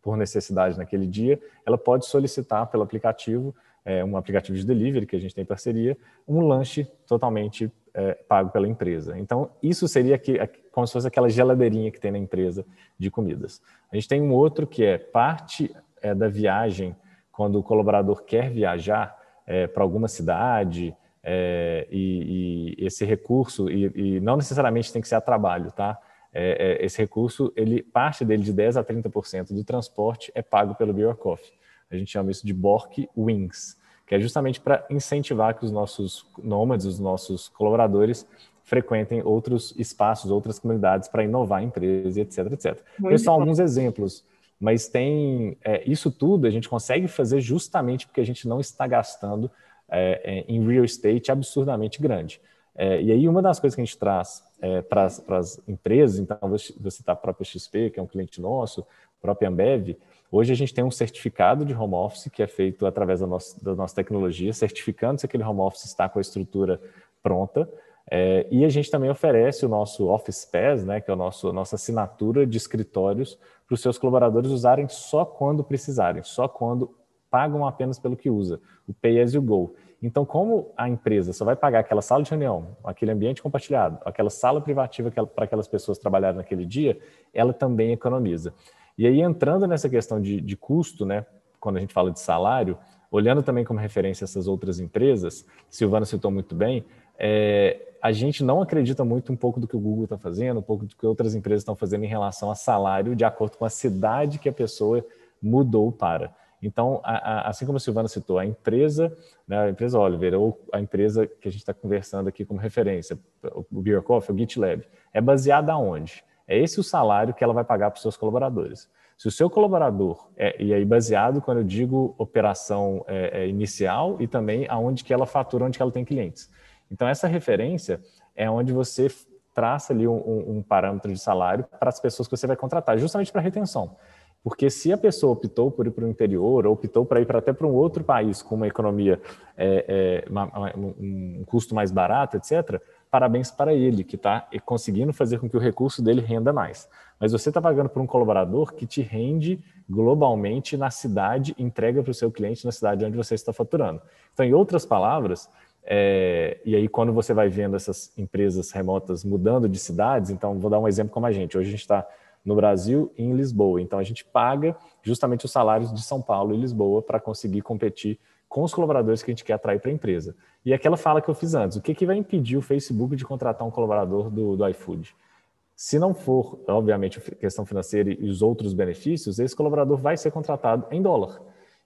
por necessidade naquele dia, ela pode solicitar pelo aplicativo, é, um aplicativo de delivery que a gente tem parceria, um lanche totalmente é, pago pela empresa. Então, isso seria que, como se fosse aquela geladeirinha que tem na empresa de comidas. A gente tem um outro que é parte é, da viagem, quando o colaborador quer viajar é, para alguma cidade, é, e, e, esse recurso, e, e, não necessariamente tem que ser a trabalho, tá? É, é, esse recurso, ele parte dele de 10 a 30% do transporte é pago pelo Beer Coffee. A gente chama isso de Bork Wings que é justamente para incentivar que os nossos nômades, os nossos colaboradores, frequentem outros espaços, outras comunidades para inovar a empresa, etc, etc. Esses são alguns exemplos, mas tem é, isso tudo a gente consegue fazer justamente porque a gente não está gastando é, é em real estate absurdamente grande. É, e aí uma das coisas que a gente traz é, para as empresas, então vou citar a própria XP, que é um cliente nosso, a própria Ambev, Hoje a gente tem um certificado de home office que é feito através da nossa, da nossa tecnologia, certificando se aquele home office está com a estrutura pronta. É, e a gente também oferece o nosso Office Pass, né, que é a nosso, nossa assinatura de escritórios, para os seus colaboradores usarem só quando precisarem, só quando pagam apenas pelo que usa, o Pay as you go. Então, como a empresa só vai pagar aquela sala de reunião, aquele ambiente compartilhado, aquela sala privativa para aquelas pessoas trabalharem naquele dia, ela também economiza. E aí, entrando nessa questão de, de custo, né, quando a gente fala de salário, olhando também como referência essas outras empresas, Silvana citou muito bem, é, a gente não acredita muito um pouco do que o Google está fazendo, um pouco do que outras empresas estão fazendo em relação a salário, de acordo com a cidade que a pessoa mudou para. Então, a, a, assim como a Silvana citou, a empresa, né, a empresa Oliver, ou a empresa que a gente está conversando aqui como referência, o Beer Coffee, o GitLab, é baseada aonde? É esse o salário que ela vai pagar para os seus colaboradores. Se o seu colaborador, é, e aí baseado quando eu digo operação é, é, inicial e também aonde que ela fatura, onde que ela tem clientes. Então, essa referência é onde você traça ali um, um parâmetro de salário para as pessoas que você vai contratar, justamente para retenção. Porque se a pessoa optou por ir para o interior ou optou para ir para até para um outro país com uma economia, é, é, uma, um custo mais barato, etc., parabéns para ele, que está conseguindo fazer com que o recurso dele renda mais. Mas você está pagando por um colaborador que te rende globalmente na cidade, entrega para o seu cliente na cidade onde você está faturando. Então, em outras palavras, é, e aí quando você vai vendo essas empresas remotas mudando de cidades, então vou dar um exemplo como a gente. Hoje a gente está no Brasil e em Lisboa. Então a gente paga justamente os salários de São Paulo e Lisboa para conseguir competir com os colaboradores que a gente quer atrair para a empresa. E aquela fala que eu fiz antes, o que, que vai impedir o Facebook de contratar um colaborador do, do iFood? Se não for, obviamente, questão financeira e os outros benefícios, esse colaborador vai ser contratado em dólar.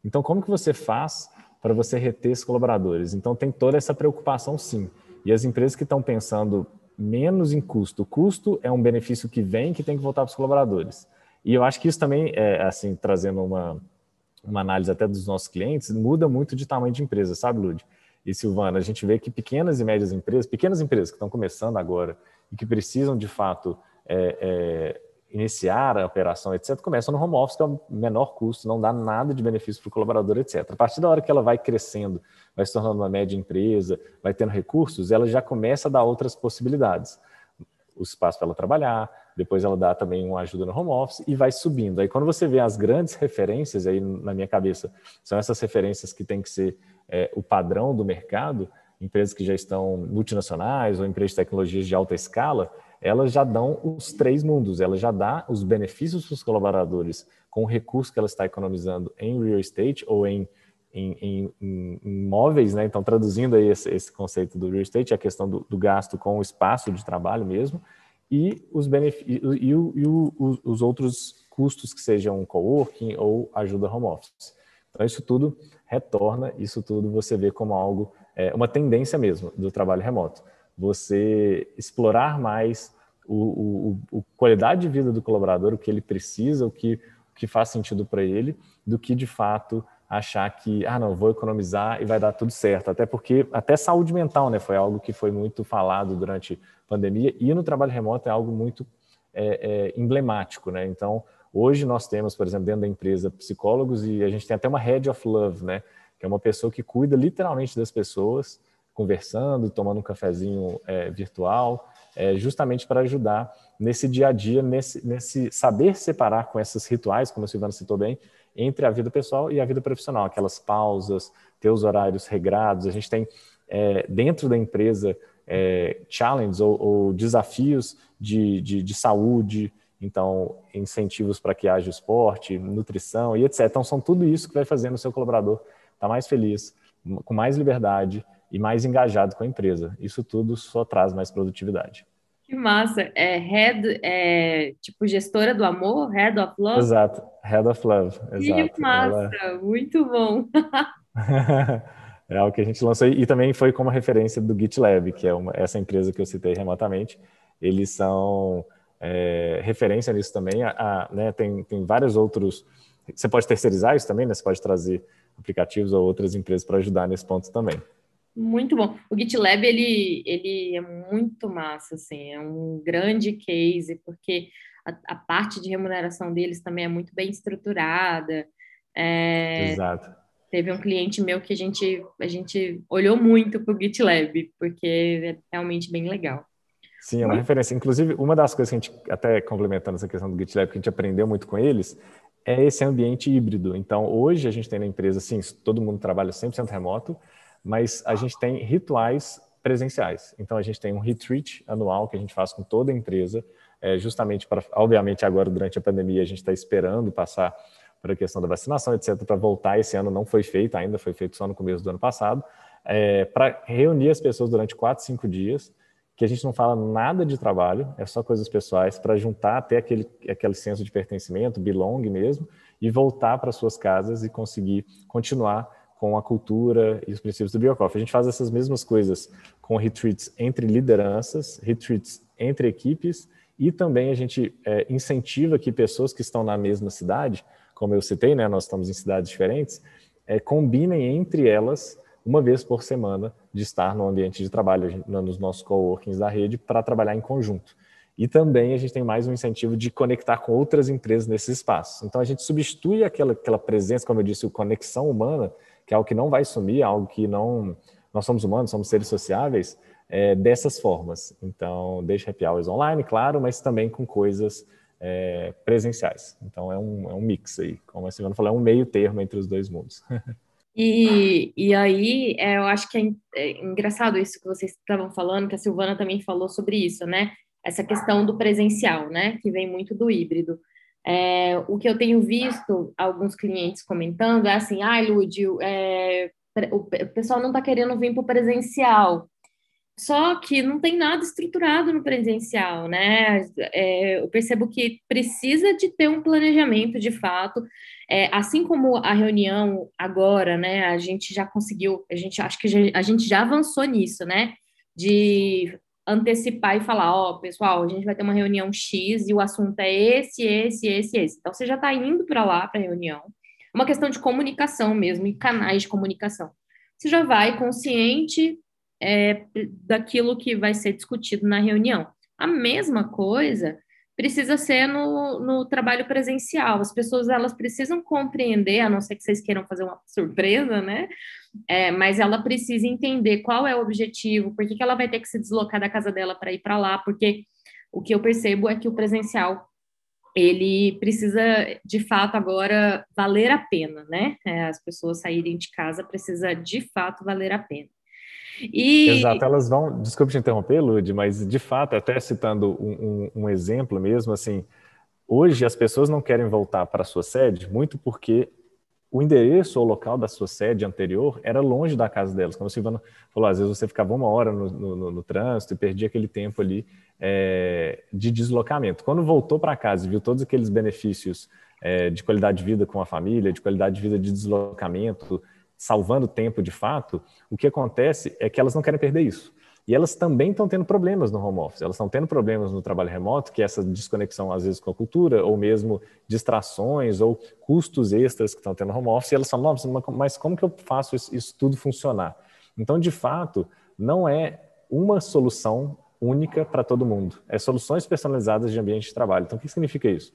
Então, como que você faz para você reter esses colaboradores? Então, tem toda essa preocupação, sim. E as empresas que estão pensando menos em custo, custo é um benefício que vem que tem que voltar para os colaboradores. E eu acho que isso também, é, assim, trazendo uma, uma análise até dos nossos clientes, muda muito de tamanho de empresa, sabe, Lud? E Silvana, a gente vê que pequenas e médias empresas, pequenas empresas que estão começando agora e que precisam de fato é, é, iniciar a operação, etc., começam no home office, que é o menor custo, não dá nada de benefício para o colaborador, etc. A partir da hora que ela vai crescendo, vai se tornando uma média empresa, vai tendo recursos, ela já começa a dar outras possibilidades. O espaço para ela trabalhar, depois ela dá também uma ajuda no home office e vai subindo. Aí quando você vê as grandes referências, aí na minha cabeça, são essas referências que tem que ser é, o padrão do mercado, empresas que já estão multinacionais ou empresas de tecnologias de alta escala, elas já dão os três mundos, ela já dá os benefícios para os colaboradores com o recurso que ela está economizando em real estate ou em, em, em, em imóveis, né? Então, traduzindo aí esse, esse, conceito do real estate, a questão do, do, gasto com o espaço de trabalho mesmo, e os, benefícios, e, o, e o, os outros custos que sejam coworking ou ajuda home office. Então, isso tudo retorna, isso tudo você vê como algo, é, uma tendência mesmo do trabalho remoto você explorar mais o, o, o, qualidade de vida do colaborador, o que ele precisa, o que, o que faz sentido para ele, do que de fato achar que, ah, não, vou economizar e vai dar tudo certo. Até porque, até saúde mental, né, foi algo que foi muito falado durante a pandemia e no trabalho remoto é algo muito é, é, emblemático, né? Então, hoje nós temos, por exemplo, dentro da empresa, psicólogos e a gente tem até uma head of love, né, que é uma pessoa que cuida literalmente das pessoas, conversando, tomando um cafezinho é, virtual, é, justamente para ajudar nesse dia a dia, nesse, nesse saber separar com esses rituais, como a Silvana citou bem, entre a vida pessoal e a vida profissional, aquelas pausas, ter os horários regrados. A gente tem é, dentro da empresa é, challenges ou, ou desafios de, de, de, saúde, então incentivos para que haja esporte, nutrição e etc. Então são tudo isso que vai fazendo o seu colaborador estar tá mais feliz, com mais liberdade e mais engajado com a empresa. Isso tudo só traz mais produtividade. Que massa! É head, é tipo gestora do amor, head of love? Exato, head of love. Exato. Que massa! Ela... Muito bom! é algo que a gente lançou e também foi como referência do GitLab, que é uma, essa empresa que eu citei remotamente. Eles são é, referência nisso também. A, a, né, tem, tem vários outros. Você pode terceirizar isso também, né? Você pode trazer aplicativos ou outras empresas para ajudar nesse ponto também. Muito bom. O GitLab, ele, ele é muito massa, assim, é um grande case, porque a, a parte de remuneração deles também é muito bem estruturada. É, Exato. Teve um cliente meu que a gente, a gente olhou muito para o GitLab, porque é realmente bem legal. Sim, é uma referência. Inclusive, uma das coisas que a gente, até complementando essa questão do GitLab, que a gente aprendeu muito com eles, é esse ambiente híbrido. Então, hoje a gente tem na empresa, sim, todo mundo trabalha 100% remoto, mas a gente tem rituais presenciais. Então, a gente tem um retreat anual que a gente faz com toda a empresa, é, justamente para, obviamente, agora durante a pandemia, a gente está esperando passar por a questão da vacinação, etc., para voltar. Esse ano não foi feito ainda, foi feito só no começo do ano passado, é, para reunir as pessoas durante quatro, cinco dias, que a gente não fala nada de trabalho, é só coisas pessoais, para juntar até aquele, aquele senso de pertencimento, belong mesmo, e voltar para suas casas e conseguir continuar com a cultura e os princípios do Biocoff. A gente faz essas mesmas coisas com retreats entre lideranças, retreats entre equipes, e também a gente é, incentiva que pessoas que estão na mesma cidade, como eu citei, né, nós estamos em cidades diferentes, é, combinem entre elas uma vez por semana de estar no ambiente de trabalho, nos nossos coworkings da rede, para trabalhar em conjunto. E também a gente tem mais um incentivo de conectar com outras empresas nesses espaços. Então a gente substitui aquela, aquela presença, como eu disse, a conexão humana, que é algo que não vai sumir, algo que não. Nós somos humanos, somos seres sociáveis, é, dessas formas. Então, deixa happy hours online, claro, mas também com coisas é, presenciais. Então, é um, é um mix aí, como a Silvana falou, é um meio termo entre os dois mundos. E, e aí, é, eu acho que é, é engraçado isso que vocês estavam falando, que a Silvana também falou sobre isso, né? Essa questão do presencial, né? Que vem muito do híbrido. É, o que eu tenho visto alguns clientes comentando é assim, ai, ah, Lud, é, o pessoal não está querendo vir para o presencial. Só que não tem nada estruturado no presencial, né? É, eu percebo que precisa de ter um planejamento de fato. É, assim como a reunião agora, né? A gente já conseguiu, a gente acho que já, a gente já avançou nisso, né? De antecipar e falar, ó, oh, pessoal, a gente vai ter uma reunião X e o assunto é esse, esse, esse, esse. Então você já está indo para lá para a reunião. Uma questão de comunicação mesmo e canais de comunicação. Você já vai consciente é, daquilo que vai ser discutido na reunião. A mesma coisa precisa ser no, no trabalho presencial. As pessoas elas precisam compreender, a não ser que vocês queiram fazer uma surpresa, né? É, mas ela precisa entender qual é o objetivo, por que, que ela vai ter que se deslocar da casa dela para ir para lá, porque o que eu percebo é que o presencial ele precisa de fato agora valer a pena, né? É, as pessoas saírem de casa precisa de fato valer a pena. E... Exato, elas vão. Desculpe te interromper, Lud, mas de fato, até citando um, um, um exemplo mesmo, assim, hoje as pessoas não querem voltar para a sua sede muito porque o endereço ou local da sua sede anterior era longe da casa delas. Como a Silvana falou, às vezes você ficava uma hora no, no, no trânsito e perdia aquele tempo ali é, de deslocamento. Quando voltou para casa e viu todos aqueles benefícios é, de qualidade de vida com a família, de qualidade de vida de deslocamento, salvando tempo de fato, o que acontece é que elas não querem perder isso. E elas também estão tendo problemas no home office, elas estão tendo problemas no trabalho remoto, que é essa desconexão às vezes com a cultura, ou mesmo distrações, ou custos extras que estão tendo no home office, e elas falam, mas como que eu faço isso, tudo funcionar? Então, de fato, não é uma solução única para todo mundo, é soluções personalizadas de ambiente de trabalho. Então, o que significa isso?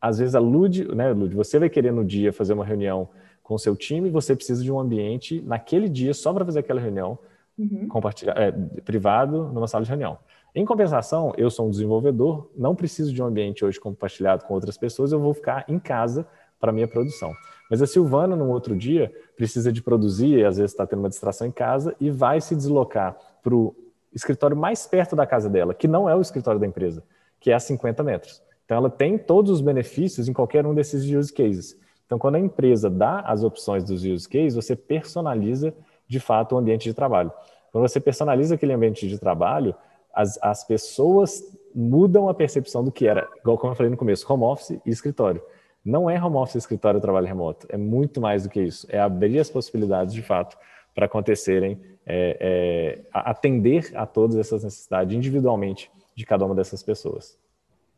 Às vezes a Lud, né, Lud, você vai querer no dia fazer uma reunião com o seu time, você precisa de um ambiente naquele dia só para fazer aquela reunião uhum. é, privado numa sala de reunião. Em compensação, eu sou um desenvolvedor, não preciso de um ambiente hoje compartilhado com outras pessoas, eu vou ficar em casa para minha produção. Mas a Silvana, num outro dia, precisa de produzir, e às vezes está tendo uma distração em casa, e vai se deslocar para o escritório mais perto da casa dela, que não é o escritório da empresa, que é a 50 metros. Então, ela tem todos os benefícios em qualquer um desses use cases. Então, quando a empresa dá as opções dos use cases, você personaliza de fato o ambiente de trabalho. Quando você personaliza aquele ambiente de trabalho, as, as pessoas mudam a percepção do que era, igual como eu falei no começo, home office e escritório. Não é home office, escritório trabalho remoto. É muito mais do que isso. É abrir as possibilidades de fato para acontecerem, é, é, atender a todas essas necessidades individualmente de cada uma dessas pessoas.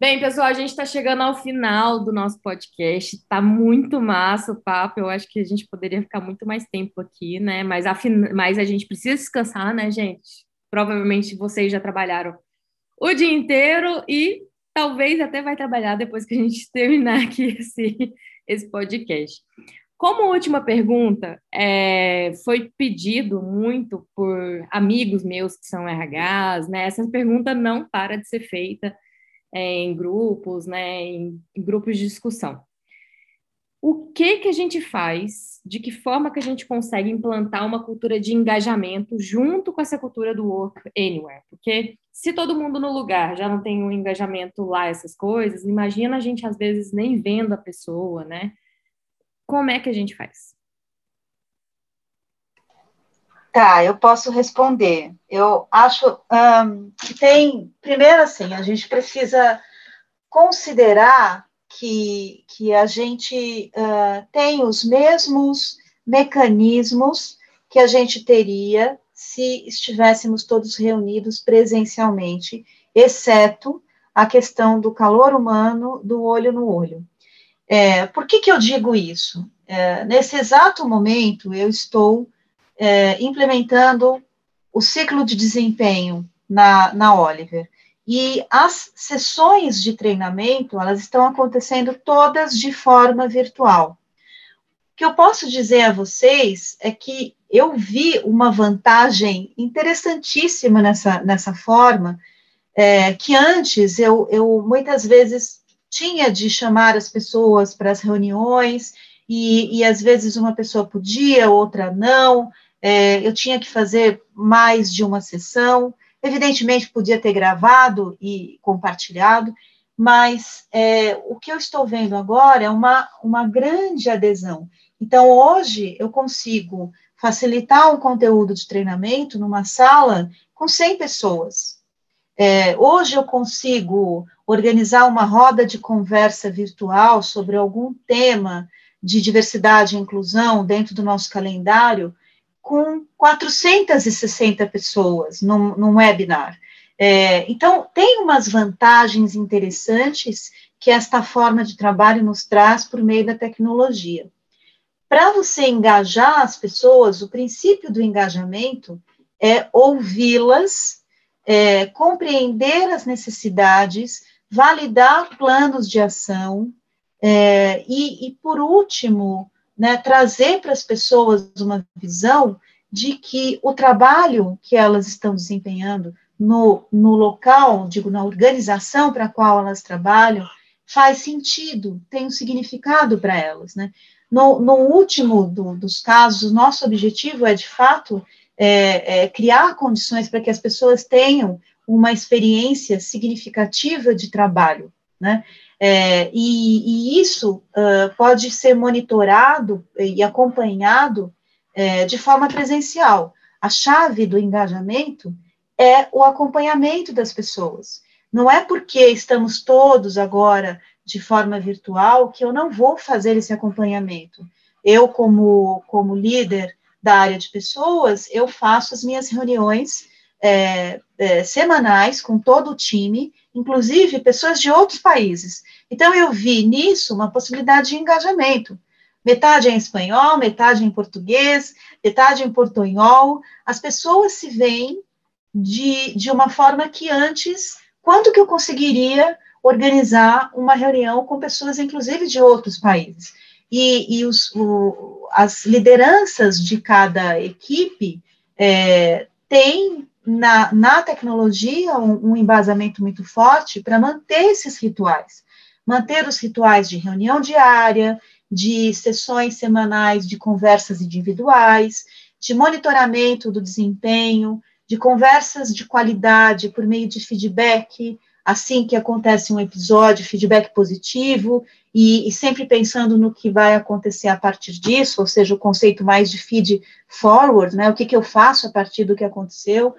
Bem, pessoal, a gente está chegando ao final do nosso podcast. Está muito massa o papo. Eu acho que a gente poderia ficar muito mais tempo aqui, né? Mas, afin... Mas a gente precisa descansar, né, gente? Provavelmente vocês já trabalharam o dia inteiro e talvez até vai trabalhar depois que a gente terminar aqui esse, esse podcast. Como última pergunta, é, foi pedido muito por amigos meus que são RHs, né? Essa pergunta não para de ser feita é, em grupos, né, em, em grupos de discussão. o que que a gente faz, de que forma que a gente consegue implantar uma cultura de engajamento junto com essa cultura do work anywhere? Porque se todo mundo no lugar já não tem um engajamento lá, essas coisas, imagina a gente às vezes nem vendo a pessoa, né? Como é que a gente faz? Tá, eu posso responder. Eu acho um, que tem, primeiro assim, a gente precisa considerar que, que a gente uh, tem os mesmos mecanismos que a gente teria se estivéssemos todos reunidos presencialmente, exceto a questão do calor humano, do olho no olho. É, por que, que eu digo isso? É, nesse exato momento, eu estou é, implementando o ciclo de desempenho na, na Oliver. E as sessões de treinamento, elas estão acontecendo todas de forma virtual. O que eu posso dizer a vocês é que eu vi uma vantagem interessantíssima nessa, nessa forma, é, que antes eu, eu muitas vezes tinha de chamar as pessoas para as reuniões, e, e às vezes uma pessoa podia, outra não, é, eu tinha que fazer mais de uma sessão, Evidentemente, podia ter gravado e compartilhado, mas é, o que eu estou vendo agora é uma, uma grande adesão. Então, hoje, eu consigo facilitar um conteúdo de treinamento numa sala com 100 pessoas. É, hoje, eu consigo organizar uma roda de conversa virtual sobre algum tema de diversidade e inclusão dentro do nosso calendário com 460 pessoas num, num webinar. É, então, tem umas vantagens interessantes que esta forma de trabalho nos traz por meio da tecnologia. Para você engajar as pessoas, o princípio do engajamento é ouvi-las, é, compreender as necessidades, validar planos de ação é, e, e, por último, né, trazer para as pessoas uma visão de que o trabalho que elas estão desempenhando no, no local, digo, na organização para a qual elas trabalham, faz sentido, tem um significado para elas, né? No, no último do, dos casos, nosso objetivo é, de fato, é, é criar condições para que as pessoas tenham uma experiência significativa de trabalho, né? É, e, e, isso uh, pode ser monitorado e acompanhado é, de forma presencial. A chave do engajamento é o acompanhamento das pessoas. Não é porque estamos todos agora de forma virtual que eu não vou fazer esse acompanhamento. Eu, como, como líder da área de pessoas, eu faço as minhas reuniões é, é, semanais com todo o time inclusive pessoas de outros países. Então, eu vi nisso uma possibilidade de engajamento. Metade em espanhol, metade em português, metade em portunhol. As pessoas se veem de, de uma forma que antes, quanto que eu conseguiria organizar uma reunião com pessoas, inclusive, de outros países? E, e os, o, as lideranças de cada equipe é, têm na, na tecnologia um, um embasamento muito forte para manter esses rituais, manter os rituais de reunião diária, de sessões semanais de conversas individuais, de monitoramento do desempenho, de conversas de qualidade por meio de feedback, assim que acontece um episódio, feedback positivo, e, e, sempre pensando no que vai acontecer a partir disso, ou seja, o conceito mais de feed forward, né, o que, que eu faço a partir do que aconteceu,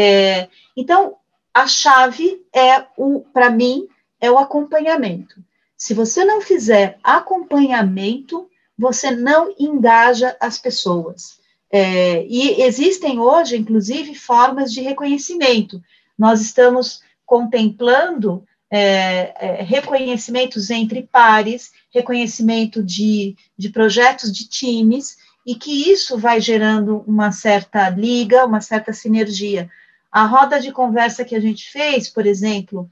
é, então, a chave é o, para mim, é o acompanhamento. Se você não fizer acompanhamento, você não engaja as pessoas. É, e existem hoje, inclusive, formas de reconhecimento. Nós estamos contemplando é, é, reconhecimentos entre pares, reconhecimento de, de projetos de times, e que isso vai gerando uma certa liga, uma certa sinergia. A roda de conversa que a gente fez, por exemplo,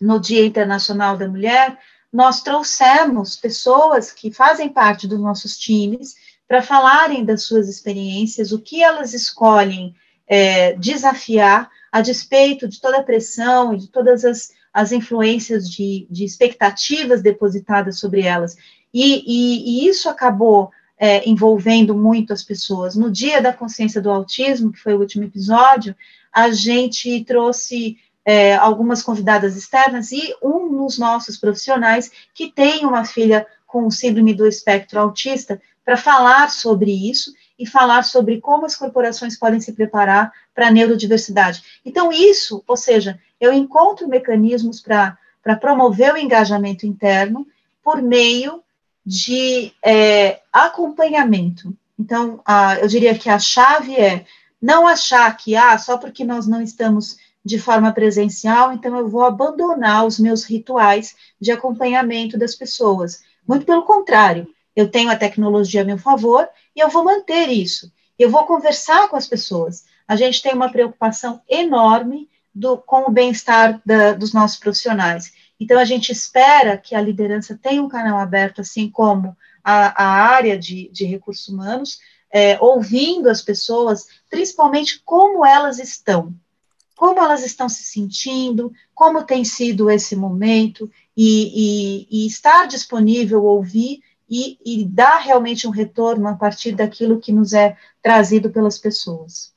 no Dia Internacional da Mulher, nós trouxemos pessoas que fazem parte dos nossos times para falarem das suas experiências, o que elas escolhem é, desafiar, a despeito de toda a pressão e de todas as, as influências de, de expectativas depositadas sobre elas. E, e, e isso acabou é, envolvendo muito as pessoas. No Dia da Consciência do Autismo, que foi o último episódio, a gente trouxe é, algumas convidadas externas e um dos nossos profissionais que tem uma filha com síndrome do espectro autista para falar sobre isso e falar sobre como as corporações podem se preparar para a neurodiversidade. Então, isso, ou seja, eu encontro mecanismos para promover o engajamento interno por meio de é, acompanhamento. Então, a, eu diria que a chave é não achar que, ah, só porque nós não estamos de forma presencial, então eu vou abandonar os meus rituais de acompanhamento das pessoas. Muito pelo contrário, eu tenho a tecnologia a meu favor e eu vou manter isso. Eu vou conversar com as pessoas. A gente tem uma preocupação enorme do, com o bem-estar dos nossos profissionais. Então, a gente espera que a liderança tenha um canal aberto, assim como a, a área de, de recursos humanos, é, ouvindo as pessoas, principalmente como elas estão, como elas estão se sentindo, como tem sido esse momento, e, e, e estar disponível, ouvir e, e dar realmente um retorno a partir daquilo que nos é trazido pelas pessoas.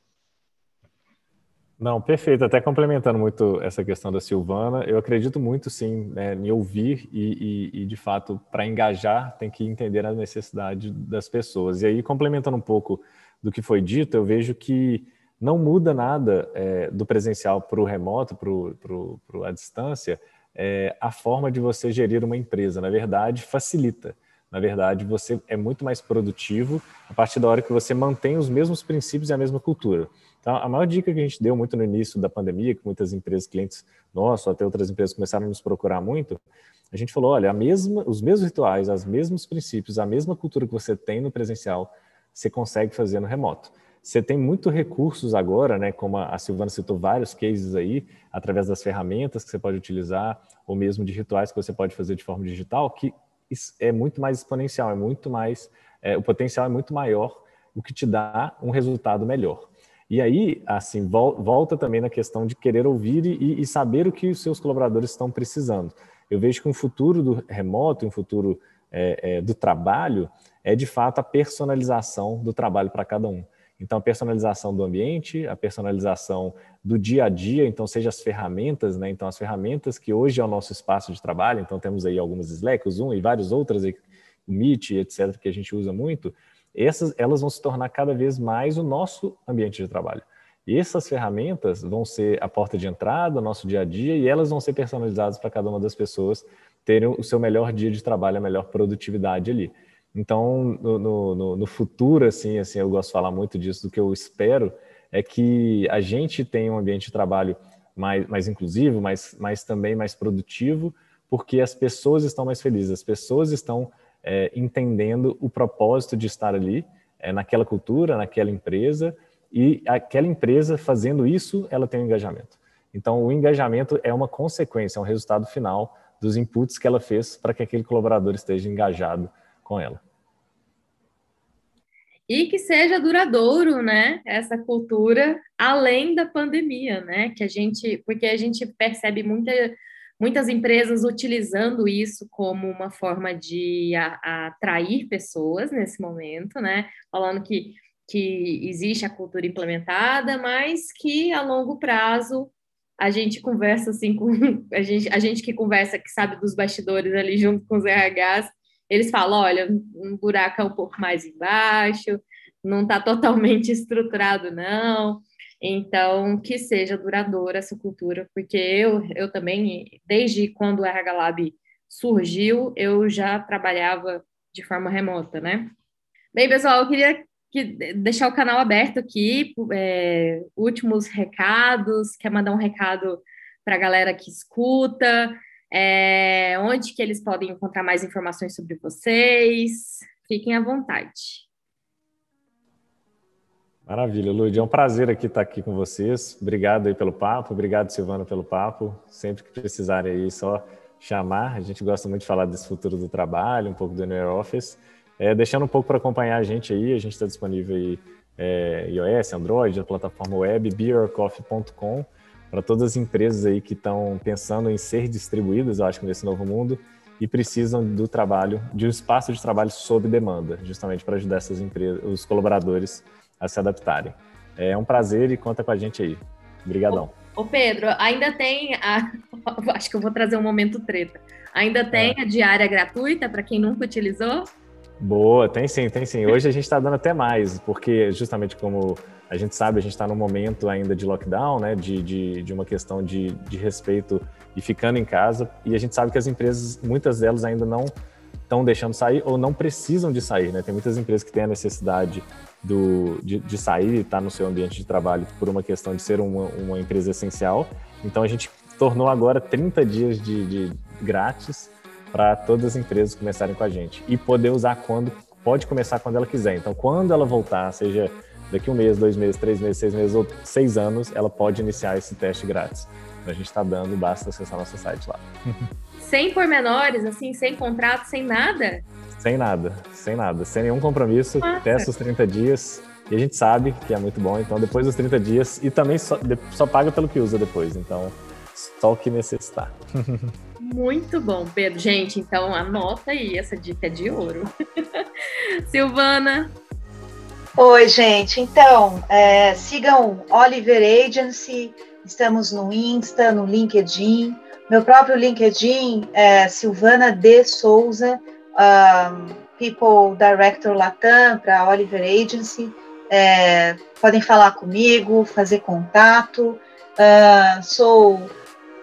Não, perfeito. Até complementando muito essa questão da Silvana, eu acredito muito, sim, né, em ouvir e, e, e de fato, para engajar, tem que entender a necessidade das pessoas. E aí, complementando um pouco do que foi dito, eu vejo que não muda nada é, do presencial para o remoto, para a distância, é, a forma de você gerir uma empresa. Na verdade, facilita. Na verdade, você é muito mais produtivo a partir da hora que você mantém os mesmos princípios e a mesma cultura. Então, a maior dica que a gente deu muito no início da pandemia, que muitas empresas, clientes nossos, até outras empresas começaram a nos procurar muito, a gente falou, olha, mesma, os mesmos rituais, os mesmos princípios, a mesma cultura que você tem no presencial, você consegue fazer no remoto. Você tem muito recursos agora, né, como a Silvana citou vários cases aí, através das ferramentas que você pode utilizar, ou mesmo de rituais que você pode fazer de forma digital, que é muito mais exponencial, é muito mais, é, o potencial é muito maior, o que te dá um resultado melhor. E aí, assim, volta também na questão de querer ouvir e, e saber o que os seus colaboradores estão precisando. Eu vejo que um futuro do remoto, um futuro é, é, do trabalho, é de fato a personalização do trabalho para cada um. Então, a personalização do ambiente, a personalização do dia a dia, então, seja as ferramentas, né? Então, as ferramentas que hoje é o nosso espaço de trabalho, então, temos aí algumas Slack, o Zoom e várias outras, o Meet, etc., que a gente usa muito, essas elas vão se tornar cada vez mais o nosso ambiente de trabalho. E essas ferramentas vão ser a porta de entrada do nosso dia a dia e elas vão ser personalizadas para cada uma das pessoas terem o seu melhor dia de trabalho, a melhor produtividade ali. Então, no, no, no, futuro, assim, assim, eu gosto de falar muito disso, do que eu espero é que a gente tenha um ambiente de trabalho mais, mais inclusivo, mais, mais também mais produtivo, porque as pessoas estão mais felizes, as pessoas estão é, entendendo o propósito de estar ali, é, naquela cultura, naquela empresa, e aquela empresa fazendo isso, ela tem um engajamento. Então, o engajamento é uma consequência, é um resultado final dos inputs que ela fez para que aquele colaborador esteja engajado com ela. E que seja duradouro, né? Essa cultura além da pandemia, né? Que a gente, porque a gente percebe muita muitas empresas utilizando isso como uma forma de atrair pessoas nesse momento, né? Falando que, que existe a cultura implementada, mas que a longo prazo a gente conversa assim com a gente, a gente que conversa, que sabe dos bastidores ali junto com os RHs, eles falam, olha, um buraco é um pouco mais embaixo, não está totalmente estruturado, não. Então, que seja duradoura essa cultura, porque eu, eu também, desde quando o RH Lab surgiu, eu já trabalhava de forma remota, né? Bem, pessoal, eu queria que, deixar o canal aberto aqui, é, últimos recados, quer mandar um recado para a galera que escuta, é, onde que eles podem encontrar mais informações sobre vocês, fiquem à vontade. Maravilha, Lud. É um prazer aqui estar aqui com vocês. Obrigado aí pelo papo, obrigado, Silvana, pelo papo. Sempre que precisarem aí, só chamar. A gente gosta muito de falar desse futuro do trabalho, um pouco do New Office. É, deixando um pouco para acompanhar a gente aí, a gente está disponível aí é, iOS, Android, a plataforma web, beercoffee.com, para todas as empresas aí que estão pensando em ser distribuídas, eu acho, nesse novo mundo. e precisam do trabalho, de um espaço de trabalho sob demanda, justamente para ajudar essas empresas, os colaboradores a se adaptarem. É um prazer e conta com a gente aí. Obrigadão. Ô, Pedro, ainda tem a. Acho que eu vou trazer um momento treta. Ainda tem é. a diária gratuita para quem nunca utilizou? Boa, tem sim, tem sim. Hoje a gente está dando até mais, porque justamente como a gente sabe, a gente está num momento ainda de lockdown, né, de, de, de uma questão de, de respeito e ficando em casa, e a gente sabe que as empresas, muitas delas ainda não estão deixando sair ou não precisam de sair, né? Tem muitas empresas que têm a necessidade do, de, de sair e estar tá no seu ambiente de trabalho por uma questão de ser uma, uma empresa essencial. Então a gente tornou agora 30 dias de, de grátis para todas as empresas começarem com a gente e poder usar quando pode começar quando ela quiser. Então quando ela voltar, seja daqui um mês, dois meses, três meses, seis meses ou seis anos, ela pode iniciar esse teste grátis. Então, a gente está dando, basta acessar nosso site lá. Sem pormenores, assim, sem contrato, sem nada? Sem nada, sem nada, sem nenhum compromisso, Nossa. testa os 30 dias e a gente sabe que é muito bom, então depois dos 30 dias, e também só, só paga pelo que usa depois, então só o que necessitar. Muito bom, Pedro. Gente, então anota aí, essa dica é de ouro. Silvana. Oi, gente. Então, é, sigam Oliver Agency, estamos no Insta, no LinkedIn. Meu próprio LinkedIn é Silvana de Souza, um, People Director Latam para Oliver Agency. É, podem falar comigo, fazer contato. Uh, sou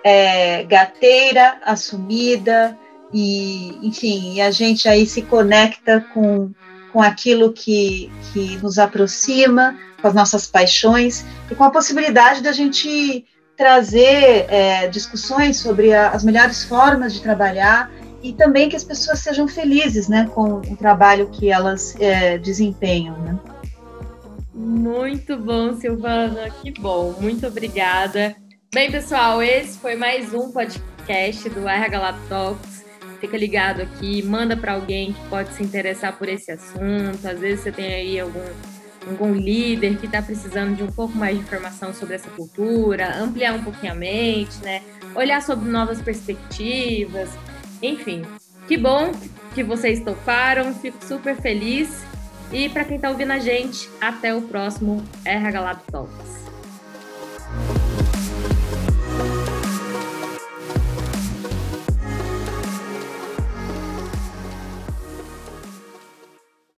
é, gateira assumida e, enfim, a gente aí se conecta com, com aquilo que, que nos aproxima, com as nossas paixões e com a possibilidade da gente trazer é, discussões sobre a, as melhores formas de trabalhar e também que as pessoas sejam felizes né, com o trabalho que elas é, desempenham. Né? Muito bom, Silvana, que bom, muito obrigada. Bem, pessoal, esse foi mais um podcast do RH Lab Talks. Fica ligado aqui, manda para alguém que pode se interessar por esse assunto. Às vezes você tem aí algum, algum líder que está precisando de um pouco mais de informação sobre essa cultura, ampliar um pouquinho a mente, né? Olhar sobre novas perspectivas. Enfim, que bom que vocês toparam, fico super feliz. E para quem está ouvindo a gente, até o próximo RH Lab Talks.